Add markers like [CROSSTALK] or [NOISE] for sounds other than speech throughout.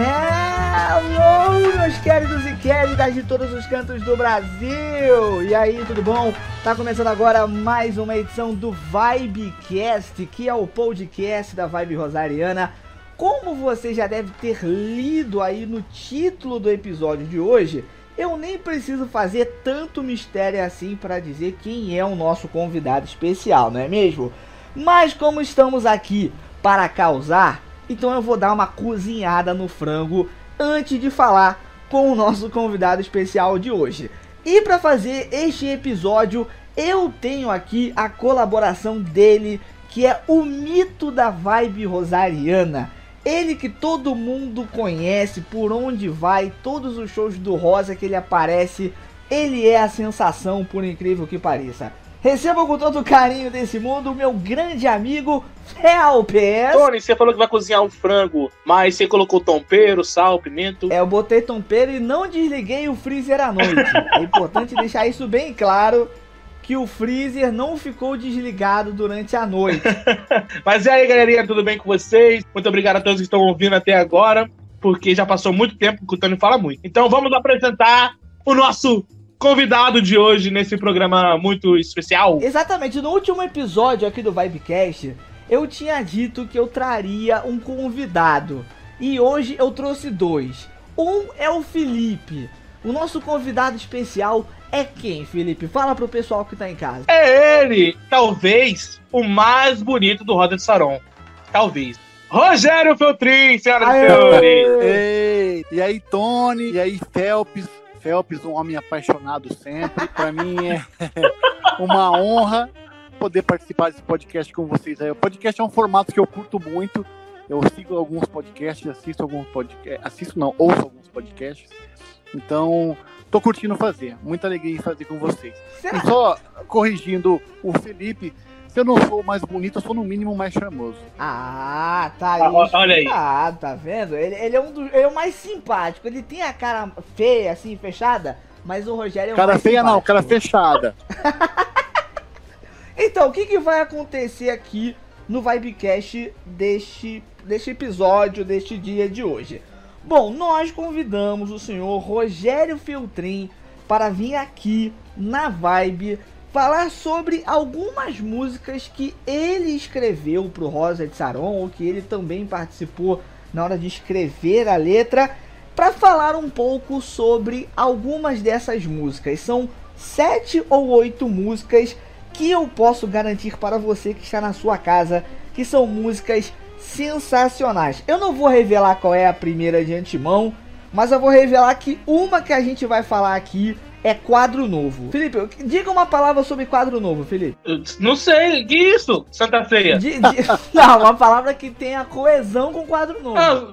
Hello, meus queridos e queridas de todos os cantos do Brasil! E aí, tudo bom? Tá começando agora mais uma edição do Vibecast, que é o podcast da Vibe Rosariana. Como você já deve ter lido aí no título do episódio de hoje, eu nem preciso fazer tanto mistério assim para dizer quem é o nosso convidado especial, não é mesmo? Mas como estamos aqui para causar, então eu vou dar uma cozinhada no frango antes de falar com o nosso convidado especial de hoje. E para fazer este episódio, eu tenho aqui a colaboração dele, que é o mito da vibe rosariana. Ele que todo mundo conhece, por onde vai, todos os shows do Rosa que ele aparece, ele é a sensação, por incrível que pareça. Receba com todo o carinho desse mundo o meu grande amigo Felpes. Tony, você falou que vai cozinhar um frango, mas você colocou tempero, sal, pimenta. É, eu botei tempero e não desliguei o freezer à noite. é importante deixar isso bem claro que o freezer não ficou desligado durante a noite. [LAUGHS] mas e aí, galerinha, tudo bem com vocês? Muito obrigado a todos que estão ouvindo até agora, porque já passou muito tempo que o Tony fala muito. Então vamos apresentar o nosso convidado de hoje nesse programa muito especial. Exatamente, no último episódio aqui do Vibecast, eu tinha dito que eu traria um convidado. E hoje eu trouxe dois. Um é o Felipe. O nosso convidado especial é quem, Felipe? Fala pro pessoal que tá em casa. É ele, talvez o mais bonito do Roda de Saron. Talvez. Rogério Feltrin, senhoras e senhores. E aí, Tony, e aí, Felps, Phelps, um homem apaixonado sempre. Para mim é [LAUGHS] uma honra poder participar desse podcast com vocês. O podcast é um formato que eu curto muito. Eu sigo alguns podcasts, assisto alguns podcasts, assisto não, ouço alguns podcasts. Então, tô curtindo fazer. Muita alegria em fazer com vocês. E só corrigindo o Felipe, se eu não sou o mais bonito, eu sou no mínimo mais charmoso. Ah, tá aí. Ah, olha aí. Ah, tá vendo? Ele, ele, é um do, ele é o mais simpático. Ele tem a cara feia, assim, fechada, mas o Rogério é o cara mais feia simpático. não, cara fechada. [LAUGHS] então, o que, que vai acontecer aqui no Vibecast deste, deste episódio, deste dia de hoje? Bom, nós convidamos o senhor Rogério Filtrin para vir aqui na Vibe falar sobre algumas músicas que ele escreveu para o Rosa de Saron, ou que ele também participou na hora de escrever a letra, para falar um pouco sobre algumas dessas músicas. São sete ou oito músicas que eu posso garantir para você que está na sua casa que são músicas sensacionais. Eu não vou revelar qual é a primeira de antemão, mas eu vou revelar que uma que a gente vai falar aqui é quadro novo. Felipe, diga uma palavra sobre quadro novo, Felipe. Não sei, que isso, Santa Feia? De, de, [LAUGHS] não, uma palavra que tenha coesão com quadro novo. Ah,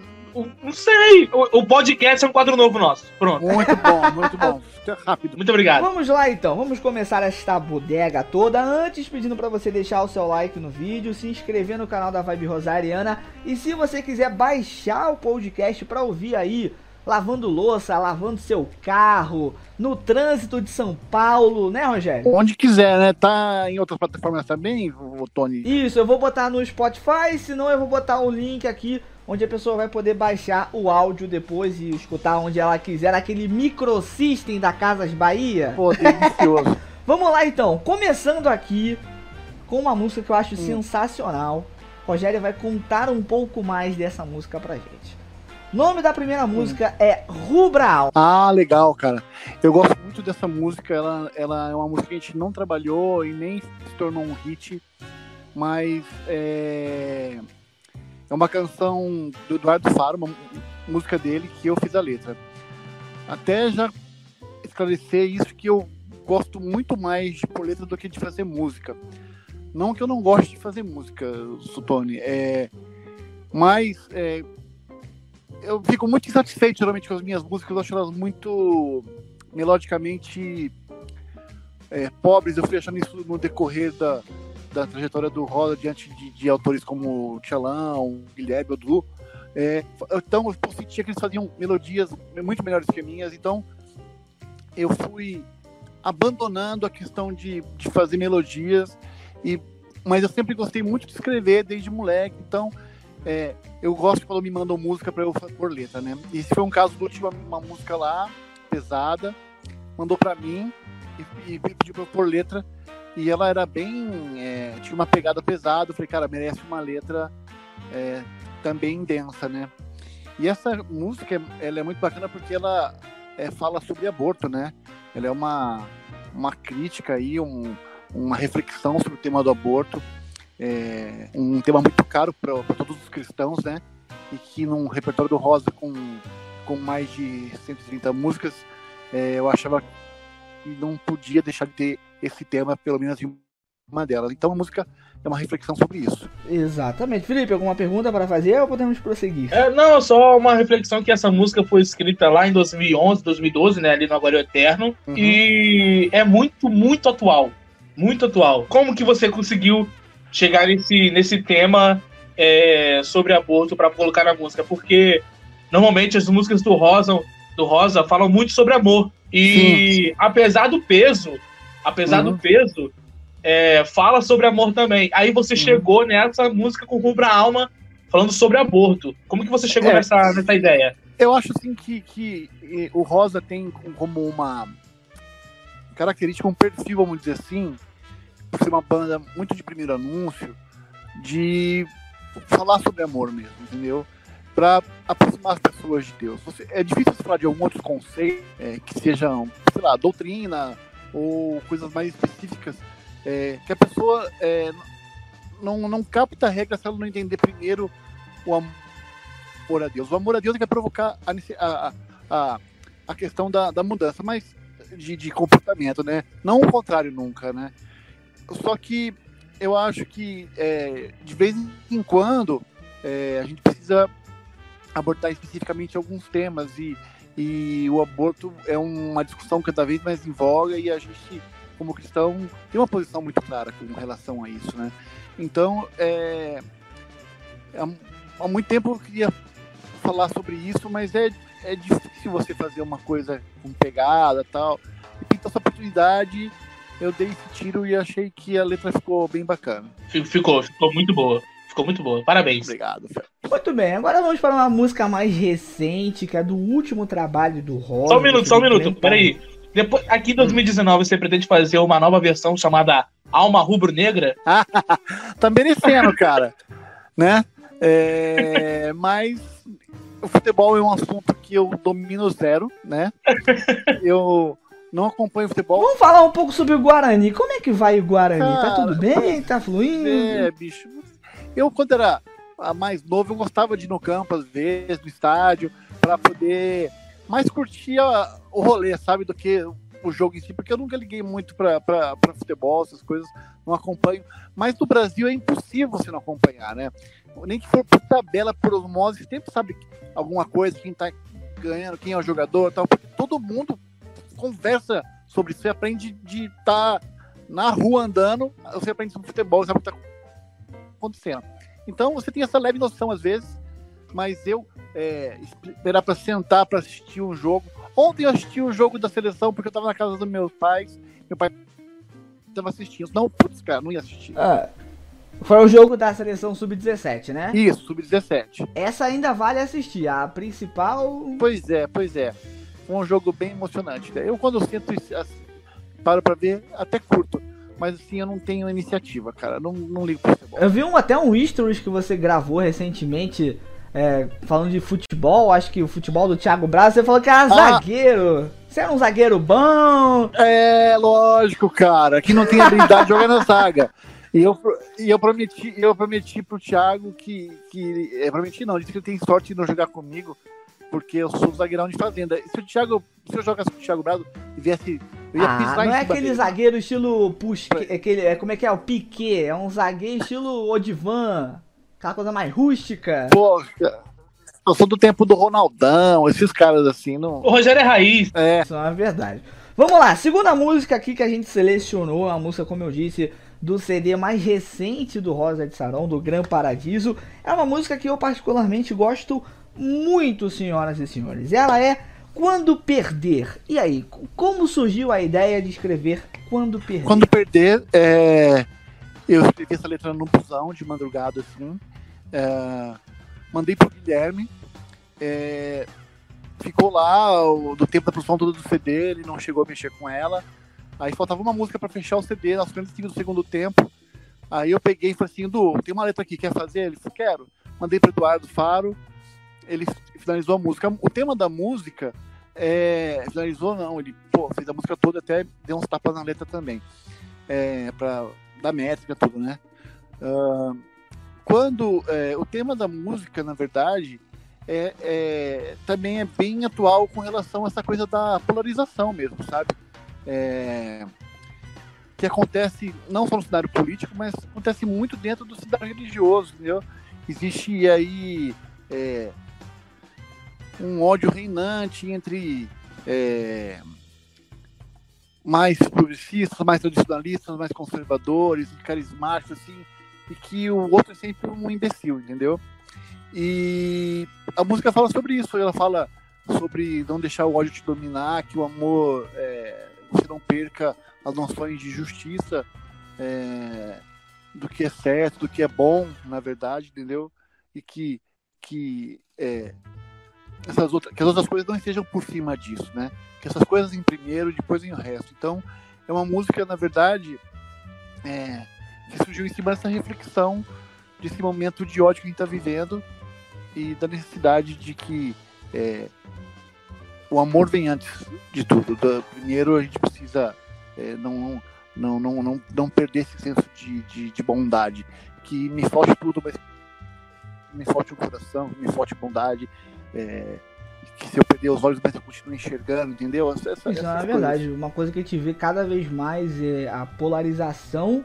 não sei. O, o, podcast é um quadro novo nosso. Pronto. Muito bom, muito bom. [LAUGHS] Rápido. Muito obrigado. Vamos lá então, vamos começar esta bodega toda. Antes, pedindo para você deixar o seu like no vídeo, se inscrever no canal da Vibe Rosariana. E se você quiser baixar o podcast para ouvir aí lavando louça, lavando seu carro, no trânsito de São Paulo, né, Rogério? Onde quiser, né? Tá em outras plataformas também, Tony? Isso, eu vou botar no Spotify, senão eu vou botar o link aqui onde a pessoa vai poder baixar o áudio depois e escutar onde ela quiser, aquele microsystem da Casas Bahia. Pô, delicioso. [LAUGHS] Vamos lá então, começando aqui com uma música que eu acho hum. sensacional. Rogério vai contar um pouco mais dessa música pra gente. Nome da primeira música hum. é Rubral. Ah, legal, cara. Eu gosto muito dessa música. Ela, ela é uma música que a gente não trabalhou e nem se tornou um hit, mas é, é uma canção do Eduardo Faro, uma música dele que eu fiz a letra. Até já esclarecer isso que eu gosto muito mais de por letra do que de fazer música. Não que eu não goste de fazer música, Sutone, é, mas é, eu fico muito insatisfeito geralmente com as minhas músicas, eu acho elas muito melodicamente é, pobres. Eu fui achando isso no decorrer da, da trajetória do Roda diante de, de autores como Tchelão, Guilherme, Odu. É, então eu sentia que eles faziam melodias muito melhores que minhas, então eu fui abandonando a questão de, de fazer melodias e mas eu sempre gostei muito de escrever desde moleque, então é, eu gosto quando me mandam música para eu pôr letra, né? E esse foi um caso do último, uma música lá, pesada, mandou para mim e, e pediu para eu pôr letra, e ela era bem. É, tinha uma pegada pesada, eu falei, cara, merece uma letra é, também densa, né? E essa música, ela é muito bacana porque ela é, fala sobre aborto, né? Ela é uma, uma crítica aí, um, uma reflexão sobre o tema do aborto, é, um tema muito caro para todos os cristãos, né? E que num repertório do Rosa com, com mais de 130 músicas, é, eu achava que não podia deixar de ter esse tema, pelo menos em uma delas. Então a música é uma reflexão sobre isso. Exatamente. Felipe, alguma pergunta para fazer ou podemos prosseguir? É, não, só uma reflexão que essa música foi escrita lá em 2011, 2012, né, ali no Agora Eterno, uhum. e é muito, muito atual. Muito atual. Como que você conseguiu chegar nesse, nesse tema é, sobre aborto para colocar na música? Porque normalmente as músicas do Rosa, do Rosa falam muito sobre amor. E Sim. apesar do peso, apesar uhum. do peso, é, fala sobre amor também. Aí você uhum. chegou nessa música com Rubra Alma falando sobre aborto. Como que você chegou é, nessa, nessa ideia? Eu acho assim que, que o Rosa tem como uma característica, um perfil, vamos dizer assim, por ser uma banda muito de primeiro anúncio, de falar sobre amor mesmo, entendeu? Para aproximar as pessoas de Deus. Você, é difícil falar de alguns outros conceitos é, que sejam, sei lá, doutrina ou coisas mais específicas é, que a pessoa é, não, não capta a regra se ela não entender primeiro o amor a Deus. O amor a Deus é que é provocar a, a, a, questão da, da mudança, mas de, de comportamento, né? Não o contrário nunca, né? Só que eu acho que é, de vez em quando é, a gente precisa abordar especificamente alguns temas e, e o aborto é uma discussão cada vez mais em voga e a gente como cristão, tem uma posição muito clara com relação a isso, né? Então, é, é, há muito tempo eu queria falar sobre isso, mas é, é difícil você fazer uma coisa com pegada tal. E pintou essa oportunidade, eu dei esse tiro e achei que a letra ficou bem bacana. Ficou, ficou muito boa. Ficou muito boa. Parabéns. Obrigado. Muito bem, agora vamos para uma música mais recente, que é do último trabalho do Rosa. Só um minuto, só um minuto. Peraí. Depois, aqui em 2019 você pretende fazer uma nova versão chamada Alma Rubro Negra? [LAUGHS] tá merecendo, cara. né? É, mas o futebol é um assunto que eu domino zero, né? Eu não acompanho futebol. Vamos falar um pouco sobre o Guarani. Como é que vai o Guarani? Tá tá tudo bem? Tá fluindo? É, bicho. Eu, quando era mais novo, eu gostava de ir no campo, às vezes, no estádio, para poder mais curtia o rolê, sabe, do que o jogo em si, porque eu nunca liguei muito para futebol, essas coisas, não acompanho. Mas no Brasil é impossível você não acompanhar, né? Nem que for por tabela, por osmose, sempre sabe alguma coisa, quem tá ganhando, quem é o jogador tal. Todo mundo conversa sobre isso, você aprende de estar tá na rua andando, você aprende sobre futebol, sabe o que tá acontecendo. Então você tem essa leve noção às vezes, mas eu é, esperar para sentar para assistir um jogo. Ontem eu assisti o um jogo da seleção porque eu tava na casa dos meus pais. Meu pai tava assistindo. Não, putz, cara, não ia assistir. Ah, foi o jogo da seleção sub-17, né? Isso, sub-17. Essa ainda vale assistir. A principal. Pois é, pois é. Foi um jogo bem emocionante. Eu, quando eu sinto assim, paro pra ver, até curto. Mas assim, eu não tenho iniciativa, cara. Não, não ligo pro futebol. Eu vi um, até um stories que você gravou recentemente é, falando de futebol, acho que o futebol do Thiago Braz, você falou que era ah. zagueiro. Você era um zagueiro bom? É, lógico, cara. Que não tem habilidade de jogar na zaga. E eu, e eu prometi, eu prometi pro Thiago que. que é, prometi não, disse que ele tem sorte de não jogar comigo, porque eu sou zagueirão de fazenda. Se o Thiago, se eu jogasse com o Thiago Brado e viesse. Eu ia ah, não é aquele dele. zagueiro estilo push, aquele, é, como é que é? O Piquet, é um zagueiro estilo Odivan. Aquela coisa mais rústica. Pô, eu sou do tempo do Ronaldão, esses caras assim. Não... O Rogério é raiz. É. Isso é verdade. Vamos lá, segunda música aqui que a gente selecionou, a música, como eu disse, do CD mais recente do Rosa de Sarão, do Gran Paradiso. É uma música que eu particularmente gosto muito, senhoras e senhores. Ela é Quando Perder. E aí, como surgiu a ideia de escrever Quando Perder? Quando Perder é Eu escrevi essa letra no busão de madrugada, assim. É, mandei pro Guilherme. É, ficou lá o, do tempo da produção toda do CD, ele não chegou a mexer com ela. Aí faltava uma música para fechar o CD, nas 45 do segundo tempo. Aí eu peguei e falei assim, Du, tem uma letra aqui, quer fazer? Ele falou, quero. Mandei pro Eduardo Faro, ele finalizou a música. O tema da música é, finalizou não, ele pô, fez a música toda, até deu uns tapas na letra também. É, pra dar métrica, tudo, né? Uh, quando é, o tema da música, na verdade, é, é, também é bem atual com relação a essa coisa da polarização mesmo, sabe? É, que acontece não só no cenário político, mas acontece muito dentro do cenário religioso, entendeu? Existe aí é, um ódio reinante entre é, mais progressistas, mais tradicionalistas, mais conservadores, carismáticos, assim, e que o outro é sempre um imbecil, entendeu? E a música fala sobre isso, ela fala sobre não deixar o ódio te dominar, que o amor, é, você não perca as noções de justiça, é, do que é certo, do que é bom, na verdade, entendeu? E que, que é, essas outras, que as outras coisas não estejam por cima disso, né? Que essas coisas em primeiro e depois em o resto. Então, é uma música, na verdade, é, que surgiu em cima dessa reflexão desse momento de ódio que a gente está vivendo e da necessidade de que é, o amor vem antes de tudo. Da, primeiro, a gente precisa é, não, não, não, não, não perder esse senso de, de, de bondade. Que me falte tudo, mas me falte o coração, me falte bondade, é, que se eu perder os olhos, mas eu continuo enxergando, entendeu? Essa, Isso é verdade. Uma coisa que a gente vê cada vez mais é a polarização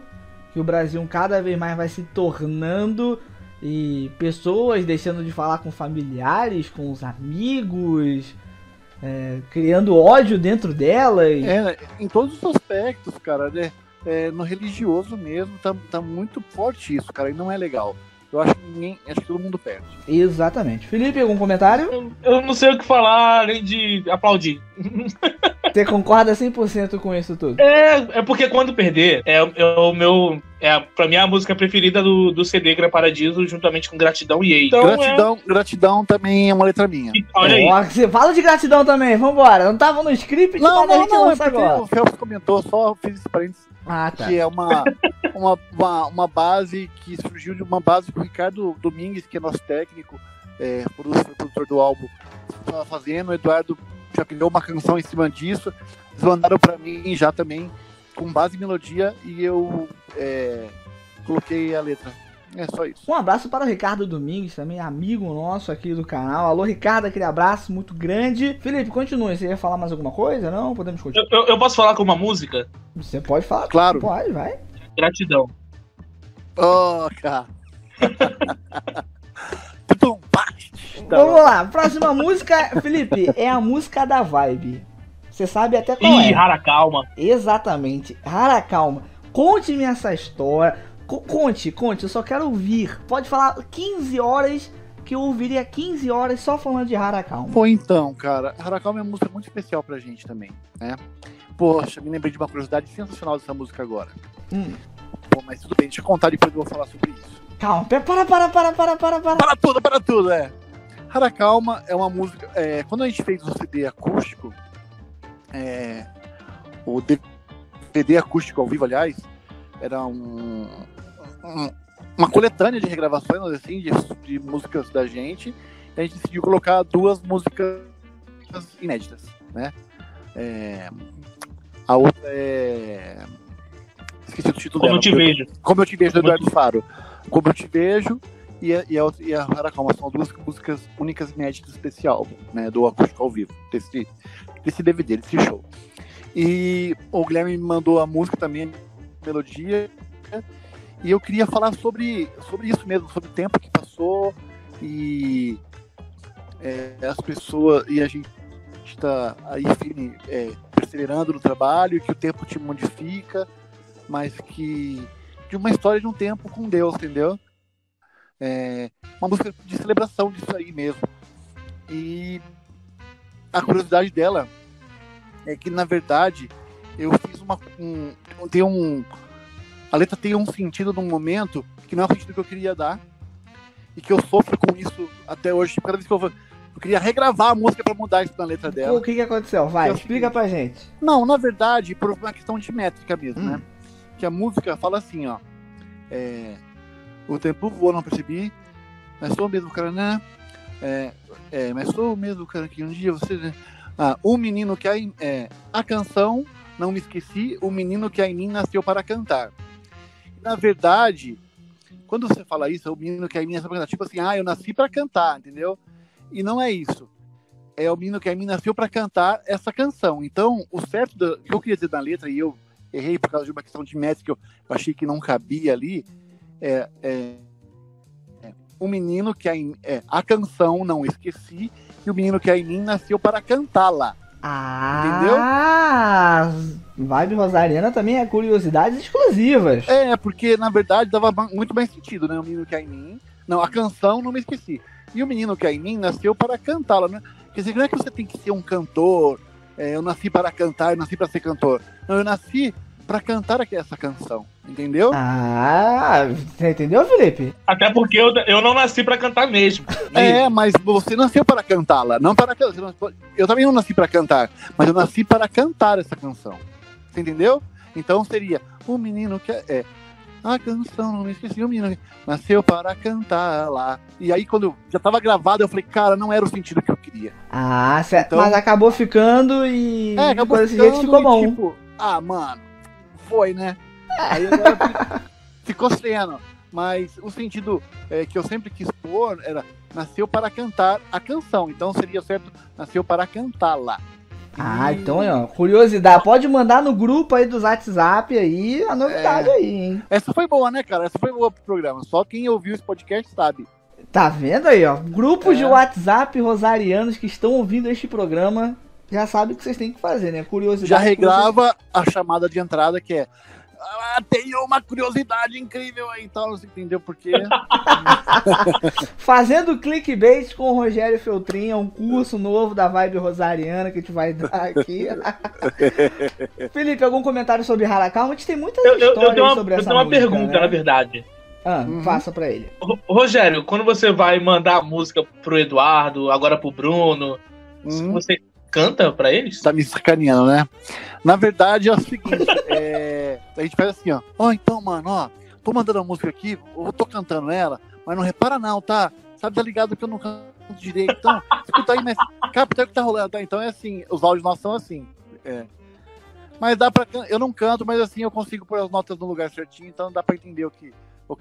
que o Brasil cada vez mais vai se tornando e pessoas deixando de falar com familiares, com os amigos, é, criando ódio dentro delas. É, em todos os aspectos, cara, né? É, no religioso mesmo, tá, tá muito forte isso, cara, e não é legal eu acho que ninguém, acho que todo mundo perde. Exatamente. Felipe, algum comentário? Eu, eu não sei o que falar além de aplaudir. [LAUGHS] Você concorda 100% com isso tudo? É, é porque quando perder, é, é o meu. É, pra mim, é a música preferida do, do CD Gran Paradiso, juntamente com Gratidão e Ei. Então, gratidão, é... gratidão também é uma letra minha. E, olha aí. você fala de gratidão também, vambora. Não tava no script, não, não, não, é agora. O Felps comentou, só fiz esse parênteses ah, tá. Que é uma, uma, uma, uma, base que surgiu de uma base que o Ricardo Domingues, que é nosso técnico, é, produtor, produtor do álbum, estava fazendo. O Eduardo já criou uma canção em cima disso. Eles mandaram para mim já também, com base em melodia, e eu é, coloquei a letra. É só isso. Um abraço para o Ricardo Domingues, também amigo nosso aqui do canal. Alô, Ricardo, aquele abraço muito grande. Felipe, continue. Você ia falar mais alguma coisa? Não? Podemos continuar. Eu, eu, eu posso falar com uma música? Você pode falar. Claro. Pode, vai. Gratidão. Oh, cara. [LAUGHS] Vamos lá, próxima música, Felipe, é a música da vibe. Você sabe até qual Ih, é. Rara Calma. Exatamente, Rara Calma. Conte-me essa história. Conte, conte, eu só quero ouvir. Pode falar 15 horas que eu ouviria 15 horas só falando de Harakal. Pô, então, cara, Harakal é uma música muito especial pra gente também, né? Poxa, me lembrei de uma curiosidade sensacional dessa música agora. Hum. Pô, mas tudo bem, deixa eu contar depois eu vou falar sobre isso. Calma, para, para, para, para, para, para. Para tudo, para tudo, é. Haracalma é uma música. É, quando a gente fez o CD acústico, é, o DVD acústico ao vivo, aliás, era um, uma coletânea de regravações assim, de, de, músicas da gente. E a gente decidiu colocar duas músicas inéditas, né? É, a outra é. Esqueci o título Como dela. Como eu te vejo. Como eu te vejo, do Eduardo Faro. Como eu te vejo e a, e a, e a Haracalma são duas músicas únicas inéditas desse álbum, né? Do acústico ao vivo, desse, desse DVD, desse show. E o Guilherme me mandou a música também, melodia, e eu queria falar sobre, sobre isso mesmo, sobre o tempo que passou e é, as pessoas e a gente está aí firme, é, perseverando no trabalho, que o tempo te modifica, mas que de uma história de um tempo com Deus, entendeu? É, uma música de celebração disso aí mesmo. E a curiosidade dela é que na verdade eu fiz uma um, tem um a letra tem um sentido num momento que não é o sentido que eu queria dar e que eu sofro com isso até hoje. Cada vez que eu vou, eu queria regravar a música para mudar isso na letra dela. O que, que aconteceu? Vai, Que é explica pra gente. Não, na verdade, por uma questão de métrica mesmo, Hum. né? Que a música fala assim, ó. é, o tempo voou, não percebi, mas sou o mesmo cara, né? É, é, mas sou o mesmo cara que um dia você. né? Ah, o menino que em, é, a canção, não me esqueci, o menino que em mim nasceu para cantar. Na verdade, quando você fala isso, o menino que em mim nasceu para cantar, tipo assim, ah, eu nasci para cantar, entendeu? E não é isso é o menino que a mim nasceu para cantar essa canção. Então, o certo do, que eu queria dizer na letra, e eu errei por causa de uma questão de métrica que eu, eu achei que não cabia ali, é, é, é, o menino que a, é, a canção não esqueci, e o menino que a mim nasceu para cantá-la. Ah! Vibe Rosariana também é curiosidades exclusivas. É, porque na verdade dava muito mais sentido, né? O menino que há em mim. Não, a canção não me esqueci. E o menino que há em mim nasceu para cantá-la, né? Quer dizer, não é que você tem que ser um cantor, é, eu nasci para cantar, eu nasci para ser cantor. Não, eu nasci para cantar aqui essa canção, entendeu? Ah, você entendeu, Felipe? Até porque eu, eu não nasci pra cantar mesmo. É, mas você nasceu para cantá-la, não para cantar. Eu também não nasci para cantar, mas eu nasci para cantar essa canção. Você entendeu? Então seria o menino que é, é, a canção, não me esqueci, o menino que nasceu para cantá-la. E aí quando já estava gravado, eu falei, cara, não era o sentido que eu queria. Ah, certo. Então- Mas acabou ficando e É, acabou ficando jeito ficou e, bom. Tipo, ah, mano, foi, né? Aí agora fi- [LAUGHS] ficou sendo. Mas o sentido é, que eu sempre quis pôr era nasceu para cantar a canção. Então seria certo, nasceu para cantá-la. Ah, então, ó, curiosidade. Pode mandar no grupo aí dos WhatsApp aí a novidade É. aí, hein? Essa foi boa, né, cara? Essa foi boa pro programa. Só quem ouviu esse podcast sabe. Tá vendo aí, ó? Grupos É. de WhatsApp rosarianos que estão ouvindo este programa já sabem o que vocês têm que fazer, né? Curiosidade. Já que vocês- regrava a chamada de entrada que é. Ah, tem uma curiosidade incrível aí e tal, você entendeu por quê? [LAUGHS] Fazendo clickbait com o Rogério Feltrin, é um curso novo da Vibe Rosariana que a gente vai dar aqui. [LAUGHS] Felipe, algum comentário sobre Harakawa? A gente tem muitas Eu, eu- eu histórias tenho uma, sobre eu essa tenho uma música, pergunta, né? na verdade. Ah, Uhum. faça pra ele. Ro- Rogério, quando você vai mandar a música pro Eduardo, agora pro Bruno, Hum. você canta pra eles? tá me sacaneando, né? Na verdade é o seguinte, [LAUGHS] é, a gente faz assim, ó. Ó, então, mano, ó, tô mandando a música aqui, eu tô cantando ela, mas não repara não, tá? Sabe, tá ligado que eu não canto direito, então, [LAUGHS] escuta aí, mas capta o que tá rolando, tá? Então é assim, os áudios nossos são assim, é. Mas dá pra, eu não canto, mas assim, eu consigo pôr as notas no lugar certinho, então dá pra entender o que, o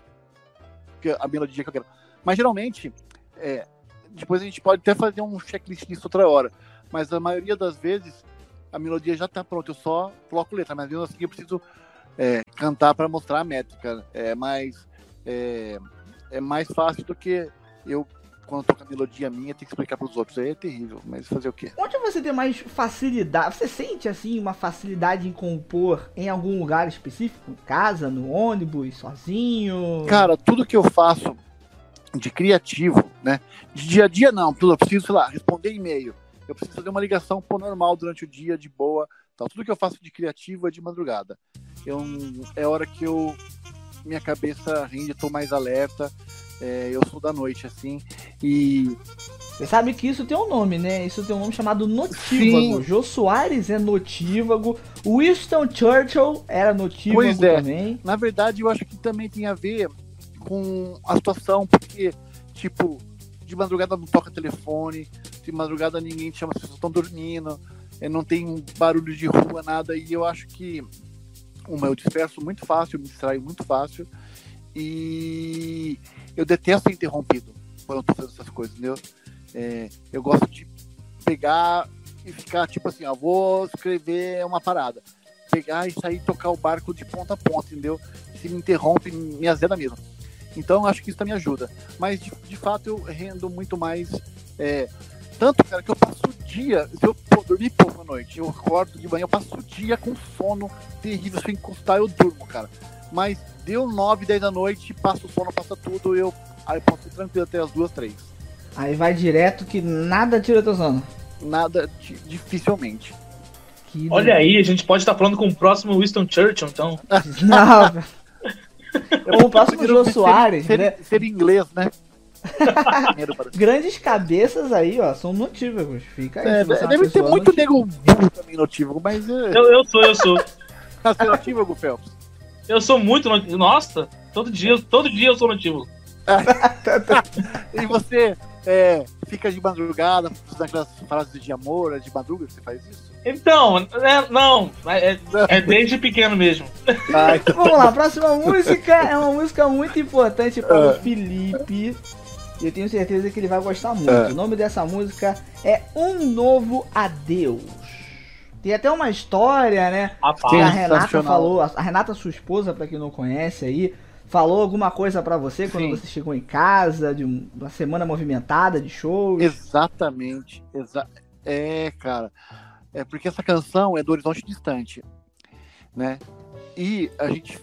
que a melodia que eu quero. Mas geralmente, é, depois a gente pode até fazer um checklist disso outra hora mas a maioria das vezes a melodia já tá pronta, eu só coloco letra, mas mesmo assim eu preciso é, cantar para mostrar a métrica. É mais, é, é mais fácil do que eu, quando toco a melodia minha, ter que explicar para os outros. Aí é terrível, mas fazer o quê? Onde você tem mais facilidade? Você sente assim uma facilidade em compor em algum lugar específico? Em casa, no ônibus, sozinho? Cara, tudo que eu faço de criativo, né? De dia a dia não, tudo, eu preciso, sei lá, responder e-mail. Eu preciso fazer uma ligação por normal durante o dia, de boa. Tal. Tudo que eu faço de criativo é de madrugada. Eu, é hora que eu minha cabeça rende, eu tô mais alerta. é, eu sou da noite, assim. E Você sabe que isso tem um nome, né? Isso tem um nome chamado notívago. Sim. Jô Soares é notívago. Winston Churchill era notívago Pois é. também. Na verdade, eu acho que também tem a ver com a situação, porque, tipo, de madrugada não toca telefone, de madrugada ninguém te chama, as pessoas estão dormindo, eh, não tem barulho de rua, nada, e eu acho que, uma, eu disperso muito fácil, me distraio muito fácil, e eu detesto ser interrompido quando eu tô fazendo essas coisas, entendeu? Eh, eu gosto de pegar e ficar, tipo assim, ó, vou escrever uma parada. Pegar e sair tocar o barco de ponta a ponta, entendeu? Se me interrompe, me azeda mesmo. Então, acho que isso também ajuda. Mas, de, de fato, eu rendo muito mais. é, tanto, cara, que eu passo o dia. Se eu pô, dormir pouco à noite, eu acordo de manhã, eu passo o dia com sono terrível. Se eu encostar, eu durmo, cara. Mas deu 9, 10 da noite, passa o sono, passa tudo, eu. Aí eu posso ir tranquilo até as duas, três. Aí vai direto que nada tira teu sono. Nada, di- dificilmente. Que Olha aí, a gente pode estar falando com o próximo Winston Churchill, então. [LAUGHS] Não, [LAUGHS] Ou o próximo Jô Soares, ser, né? ser inglês, né? [LAUGHS] Grandes cabeças aí, ó, são notívagos. Fica aí. É, você é deve ter muito nego burro também notívago, mas é, Eu, eu sou, eu sou. [LAUGHS] tá sendo notívago, Phelps. Eu sou muito. noti- Nossa, todo dia, todo dia eu sou nativo. [LAUGHS] E você é, fica de madrugada, fazendo aquelas frases de amor, é de madruga que você faz isso? Então, é, não, é, é desde pequeno mesmo. Ai, Vamos lá, a próxima música é uma música muito importante para o Ah. Felipe. E eu tenho certeza que ele vai gostar muito. Ah. O nome dessa música é Um Novo Adeus. Tem até uma história, né? Rapaz. Que a. Renata falou, a Renata, sua esposa, pra quem não conhece aí, falou alguma coisa pra você quando Sim. você chegou em casa, de um- uma semana movimentada de shows. Exatamente. Exa é, cara. É porque essa canção é do Horizonte Distante, né? E a gente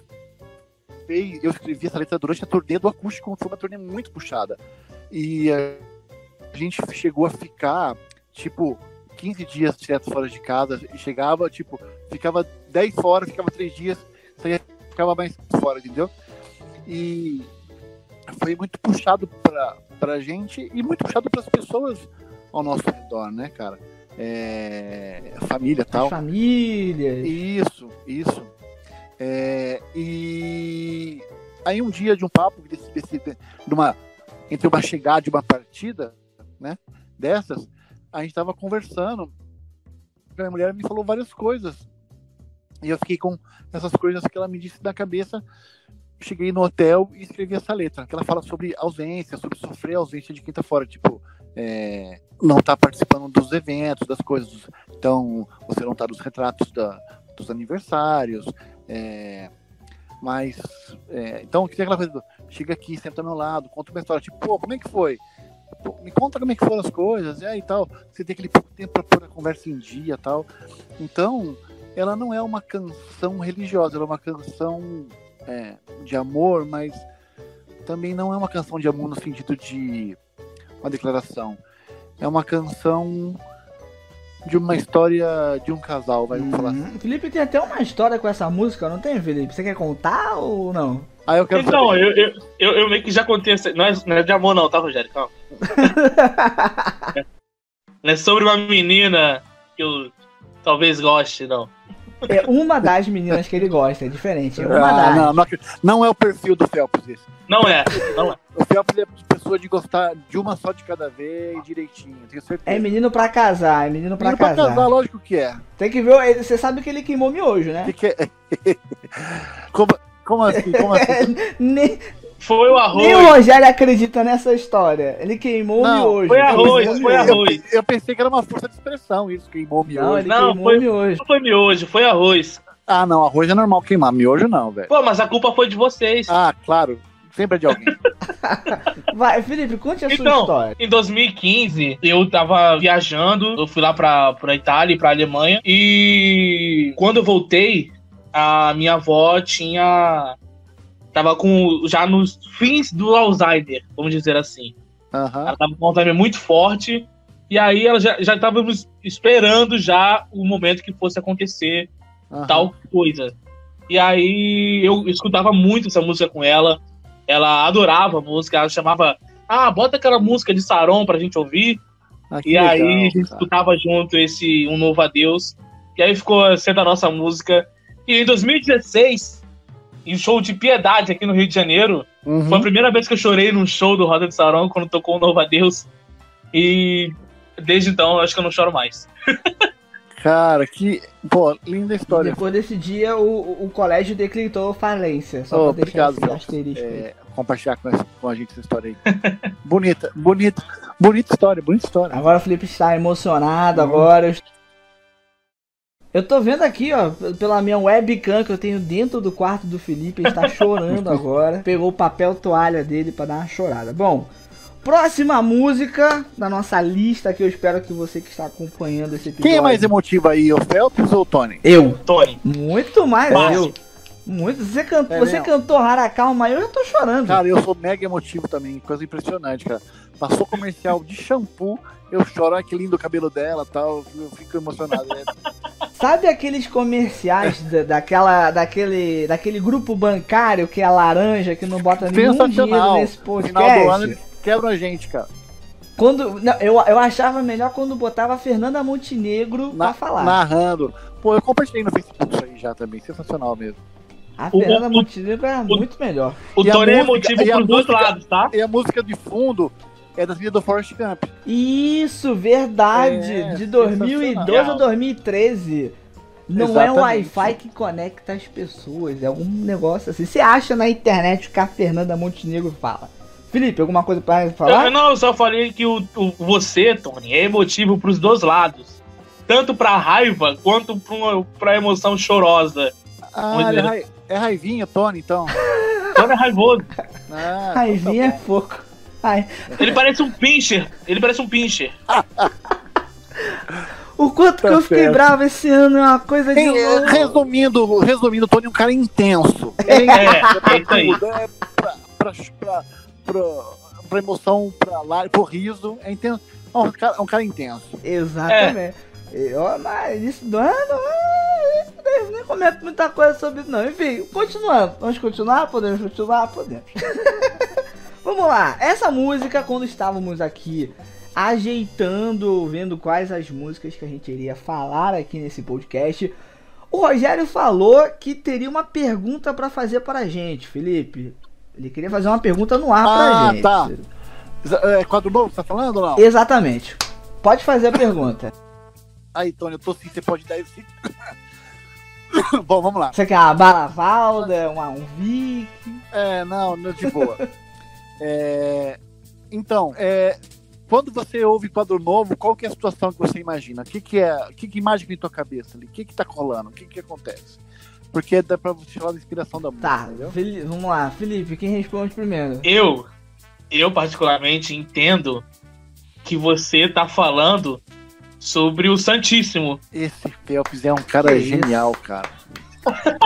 fez, eu escrevi essa letra durante a turnê do acústico, foi uma turnê muito puxada. E a gente chegou a ficar, tipo, 15 dias direto fora de casa, e chegava, tipo, ficava 10 fora, ficava 3 dias, saía, ficava mais fora, entendeu? E foi muito puxado pra, pra gente e muito puxado pras pessoas ao nosso redor, né, cara? É, família As tal. famílias. Isso, isso. É, e aí um dia de um papo desse, desse, de uma, entre uma chegada e uma partida, né? Dessas, a gente tava conversando. Minha mulher me falou várias coisas. E eu fiquei com essas coisas que ela me disse na cabeça. Cheguei no hotel e escrevi essa letra, que ela fala sobre ausência, sobre sofrer ausência de quem tá fora, tipo, é, não tá participando dos eventos, das coisas. Então, você não tá nos retratos da, dos aniversários. É, mas, é, então, que tem aquela coisa do, chega aqui, senta ao meu lado, conta uma história, tipo, pô, como é que foi? Pô, me conta como é que foram as coisas, e aí tal. Você tem aquele pouco tempo para pôr a conversa em dia tal. Então, ela não é uma canção religiosa, ela é uma canção é, de amor, mas também não é uma canção de amor no sentido de uma declaração. É uma canção de uma história de um casal, vai vamos falar assim. Uhum. Felipe tem até uma história com essa música, não tem, Felipe? Você quer contar ou não? Aí eu quero Então, saber. eu, eu, eu, eu meio que já contei. essa- Não é, não é de amor, não, tá, Rogério? Calma. [LAUGHS] Não é sobre uma menina que eu talvez goste, não. É uma das meninas que ele gosta, é diferente. É uma Ah, das. não, não, não é o perfil do Phelps esse. Não é, não é. O Phelps é pessoa de gostar de uma só de cada vez, direitinho, tenho certeza. É menino pra casar, é menino pra Menino pra casar. casar, lógico que é. Tem que ver, você sabe que ele queimou miojo, né? Que que é? [LAUGHS] como, como assim? Como assim? [LAUGHS] Foi o arroz. nem o Rogério acredita nessa história. Ele queimou Não, o miojo. foi arroz, foi miojo. arroz. Eu, eu pensei que era uma força de expressão isso, queimou miojo. Não, ele Não, queimou foi- o miojo. Não foi miojo, foi arroz. Ah, não, arroz é normal queimar, miojo não, velho. Pô, mas a culpa foi de vocês. Ah, claro, sempre é de alguém. [LAUGHS] Vai, Felipe, conte a sua Então, história. Em 2015, eu tava viajando, eu fui lá pra, pra Itália e pra Alemanha, e quando eu voltei, a minha avó tinha. Tava com. já nos fins do Alzheimer, vamos dizer assim. Aham. Ela tava com um Alzheimer muito forte, e aí ela já, já estávamos esperando já o momento que fosse acontecer aham. tal coisa. E aí eu escutava muito essa música com ela. Ela adorava a música, ela chamava, ah, bota aquela música de Saron pra gente ouvir. Ah, E aí legal, a gente cara. escutava junto esse Um Novo Adeus. E aí ficou sendo a nossa música. E em 2016, em show de Piedade aqui no Rio de Janeiro, Uhum. foi a primeira vez que eu chorei num show do Roda de Saron quando tocou Um Novo Adeus. E desde então eu acho que eu não choro mais. [LAUGHS] Cara, que. Pô, linda história. Depois desse dia, o, o colégio decretou falência. Só Oh, pra deixar obrigado, esse. É, compartilhar com, essa- com a gente essa história aí. [LAUGHS] bonita, bonita, bonita história, bonita história. Agora o Felipe está emocionado Uhum. agora. Eu tô vendo aqui, ó, pela minha webcam que eu tenho dentro do quarto do Felipe, ele está [LAUGHS] chorando agora. Pegou o papel toalha dele pra dar uma chorada. Bom, próxima música da nossa lista que eu espero que você que está acompanhando esse episódio. Quem é mais emotivo aí, o Phelps ou o Tony? Eu. Tony, Muito mais Fácil. eu. Muito. Você, cantou, É você cantou Rara Calma, eu já tô chorando. Cara, eu sou mega emotivo também, coisa impressionante, cara. Passou comercial de shampoo, eu choro, olha que lindo o cabelo dela tal, eu fico emocionado. É, [LAUGHS] Sabe aqueles comerciais da, daquela, daquele, daquele grupo bancário que é laranja, que não bota nenhum dinheiro Sensacional. nesse No final do ano podcast? eles quebram a gente, cara. Quando, não, eu, eu achava melhor quando botava a Fernanda Montenegro pra Na- falar. Narrando. Pô, eu compartilhei no Facebook isso aí já também. Sensacional mesmo. A O- Fernanda o- Montenegro era muito melhor. O Tony é a pros dois lados, tá? E a música de fundo é da trilha do Forrest Gump. Isso, verdade. É, de 2012 sensacional. a 2013. Não é um Exatamente. Wi-Fi que conecta as pessoas, é algum negócio assim. Você acha na internet o que a Fernanda Montenegro fala. Felipe, alguma coisa pra Eu, falar? eu não, eu só falei que o, o- você, Tony, é emotivo pros dois lados. Tanto pra raiva quanto pra, pra emoção chorosa. Ah, é, é raivinha, Tony, então. [LAUGHS] Tony é raivoso. Ah, Raivinha é tá pouco. Ai, Ele parece um pincher. Ele parece um pincher. o quanto Tá que eu fiquei certo. bravo esse ano é uma coisa de louco. resumindo, resumindo, o Tony é um cara intenso. Ele É, é isso aí. é pra, pra, pra, pra, pra emoção, pra lá, pro riso. É intenso. É um cara, é um cara intenso. Exatamente. E, ó, mas isso do ano, ah, eu nem comento muita coisa sobre isso, não. Enfim, continuando. Vamos continuar? Podemos continuar? Podemos. [LAUGHS] Vamos lá. Essa música, quando estávamos aqui ajeitando, vendo quais as músicas que a gente iria falar aqui nesse podcast, o Rogério falou que teria uma pergunta pra fazer para a gente, Felipe. Ele queria fazer uma pergunta no ar pra Ah, gente. tá. É quadro novo, você tá falando não? Exatamente. Pode fazer a pergunta. Aí, Tony, eu tô sim, você pode dar esse. [COUGHS] Bom, vamos lá. Você quer uma bala valda, uma, um Vic? É, não, não, de boa. [LAUGHS] É, então, é, quando você ouve quadro novo, qual que é a situação que você imagina? O que, que é? O que, que imagem vem na tua cabeça ali? O que, que tá rolando? O que, que acontece? Porque dá pra você falar da inspiração da música, Tá? Fili- vamos lá, Felipe, quem responde primeiro? Eu, eu particularmente entendo que você tá falando sobre o Santíssimo. Esse Phelps é um cara Que isso? genial, cara.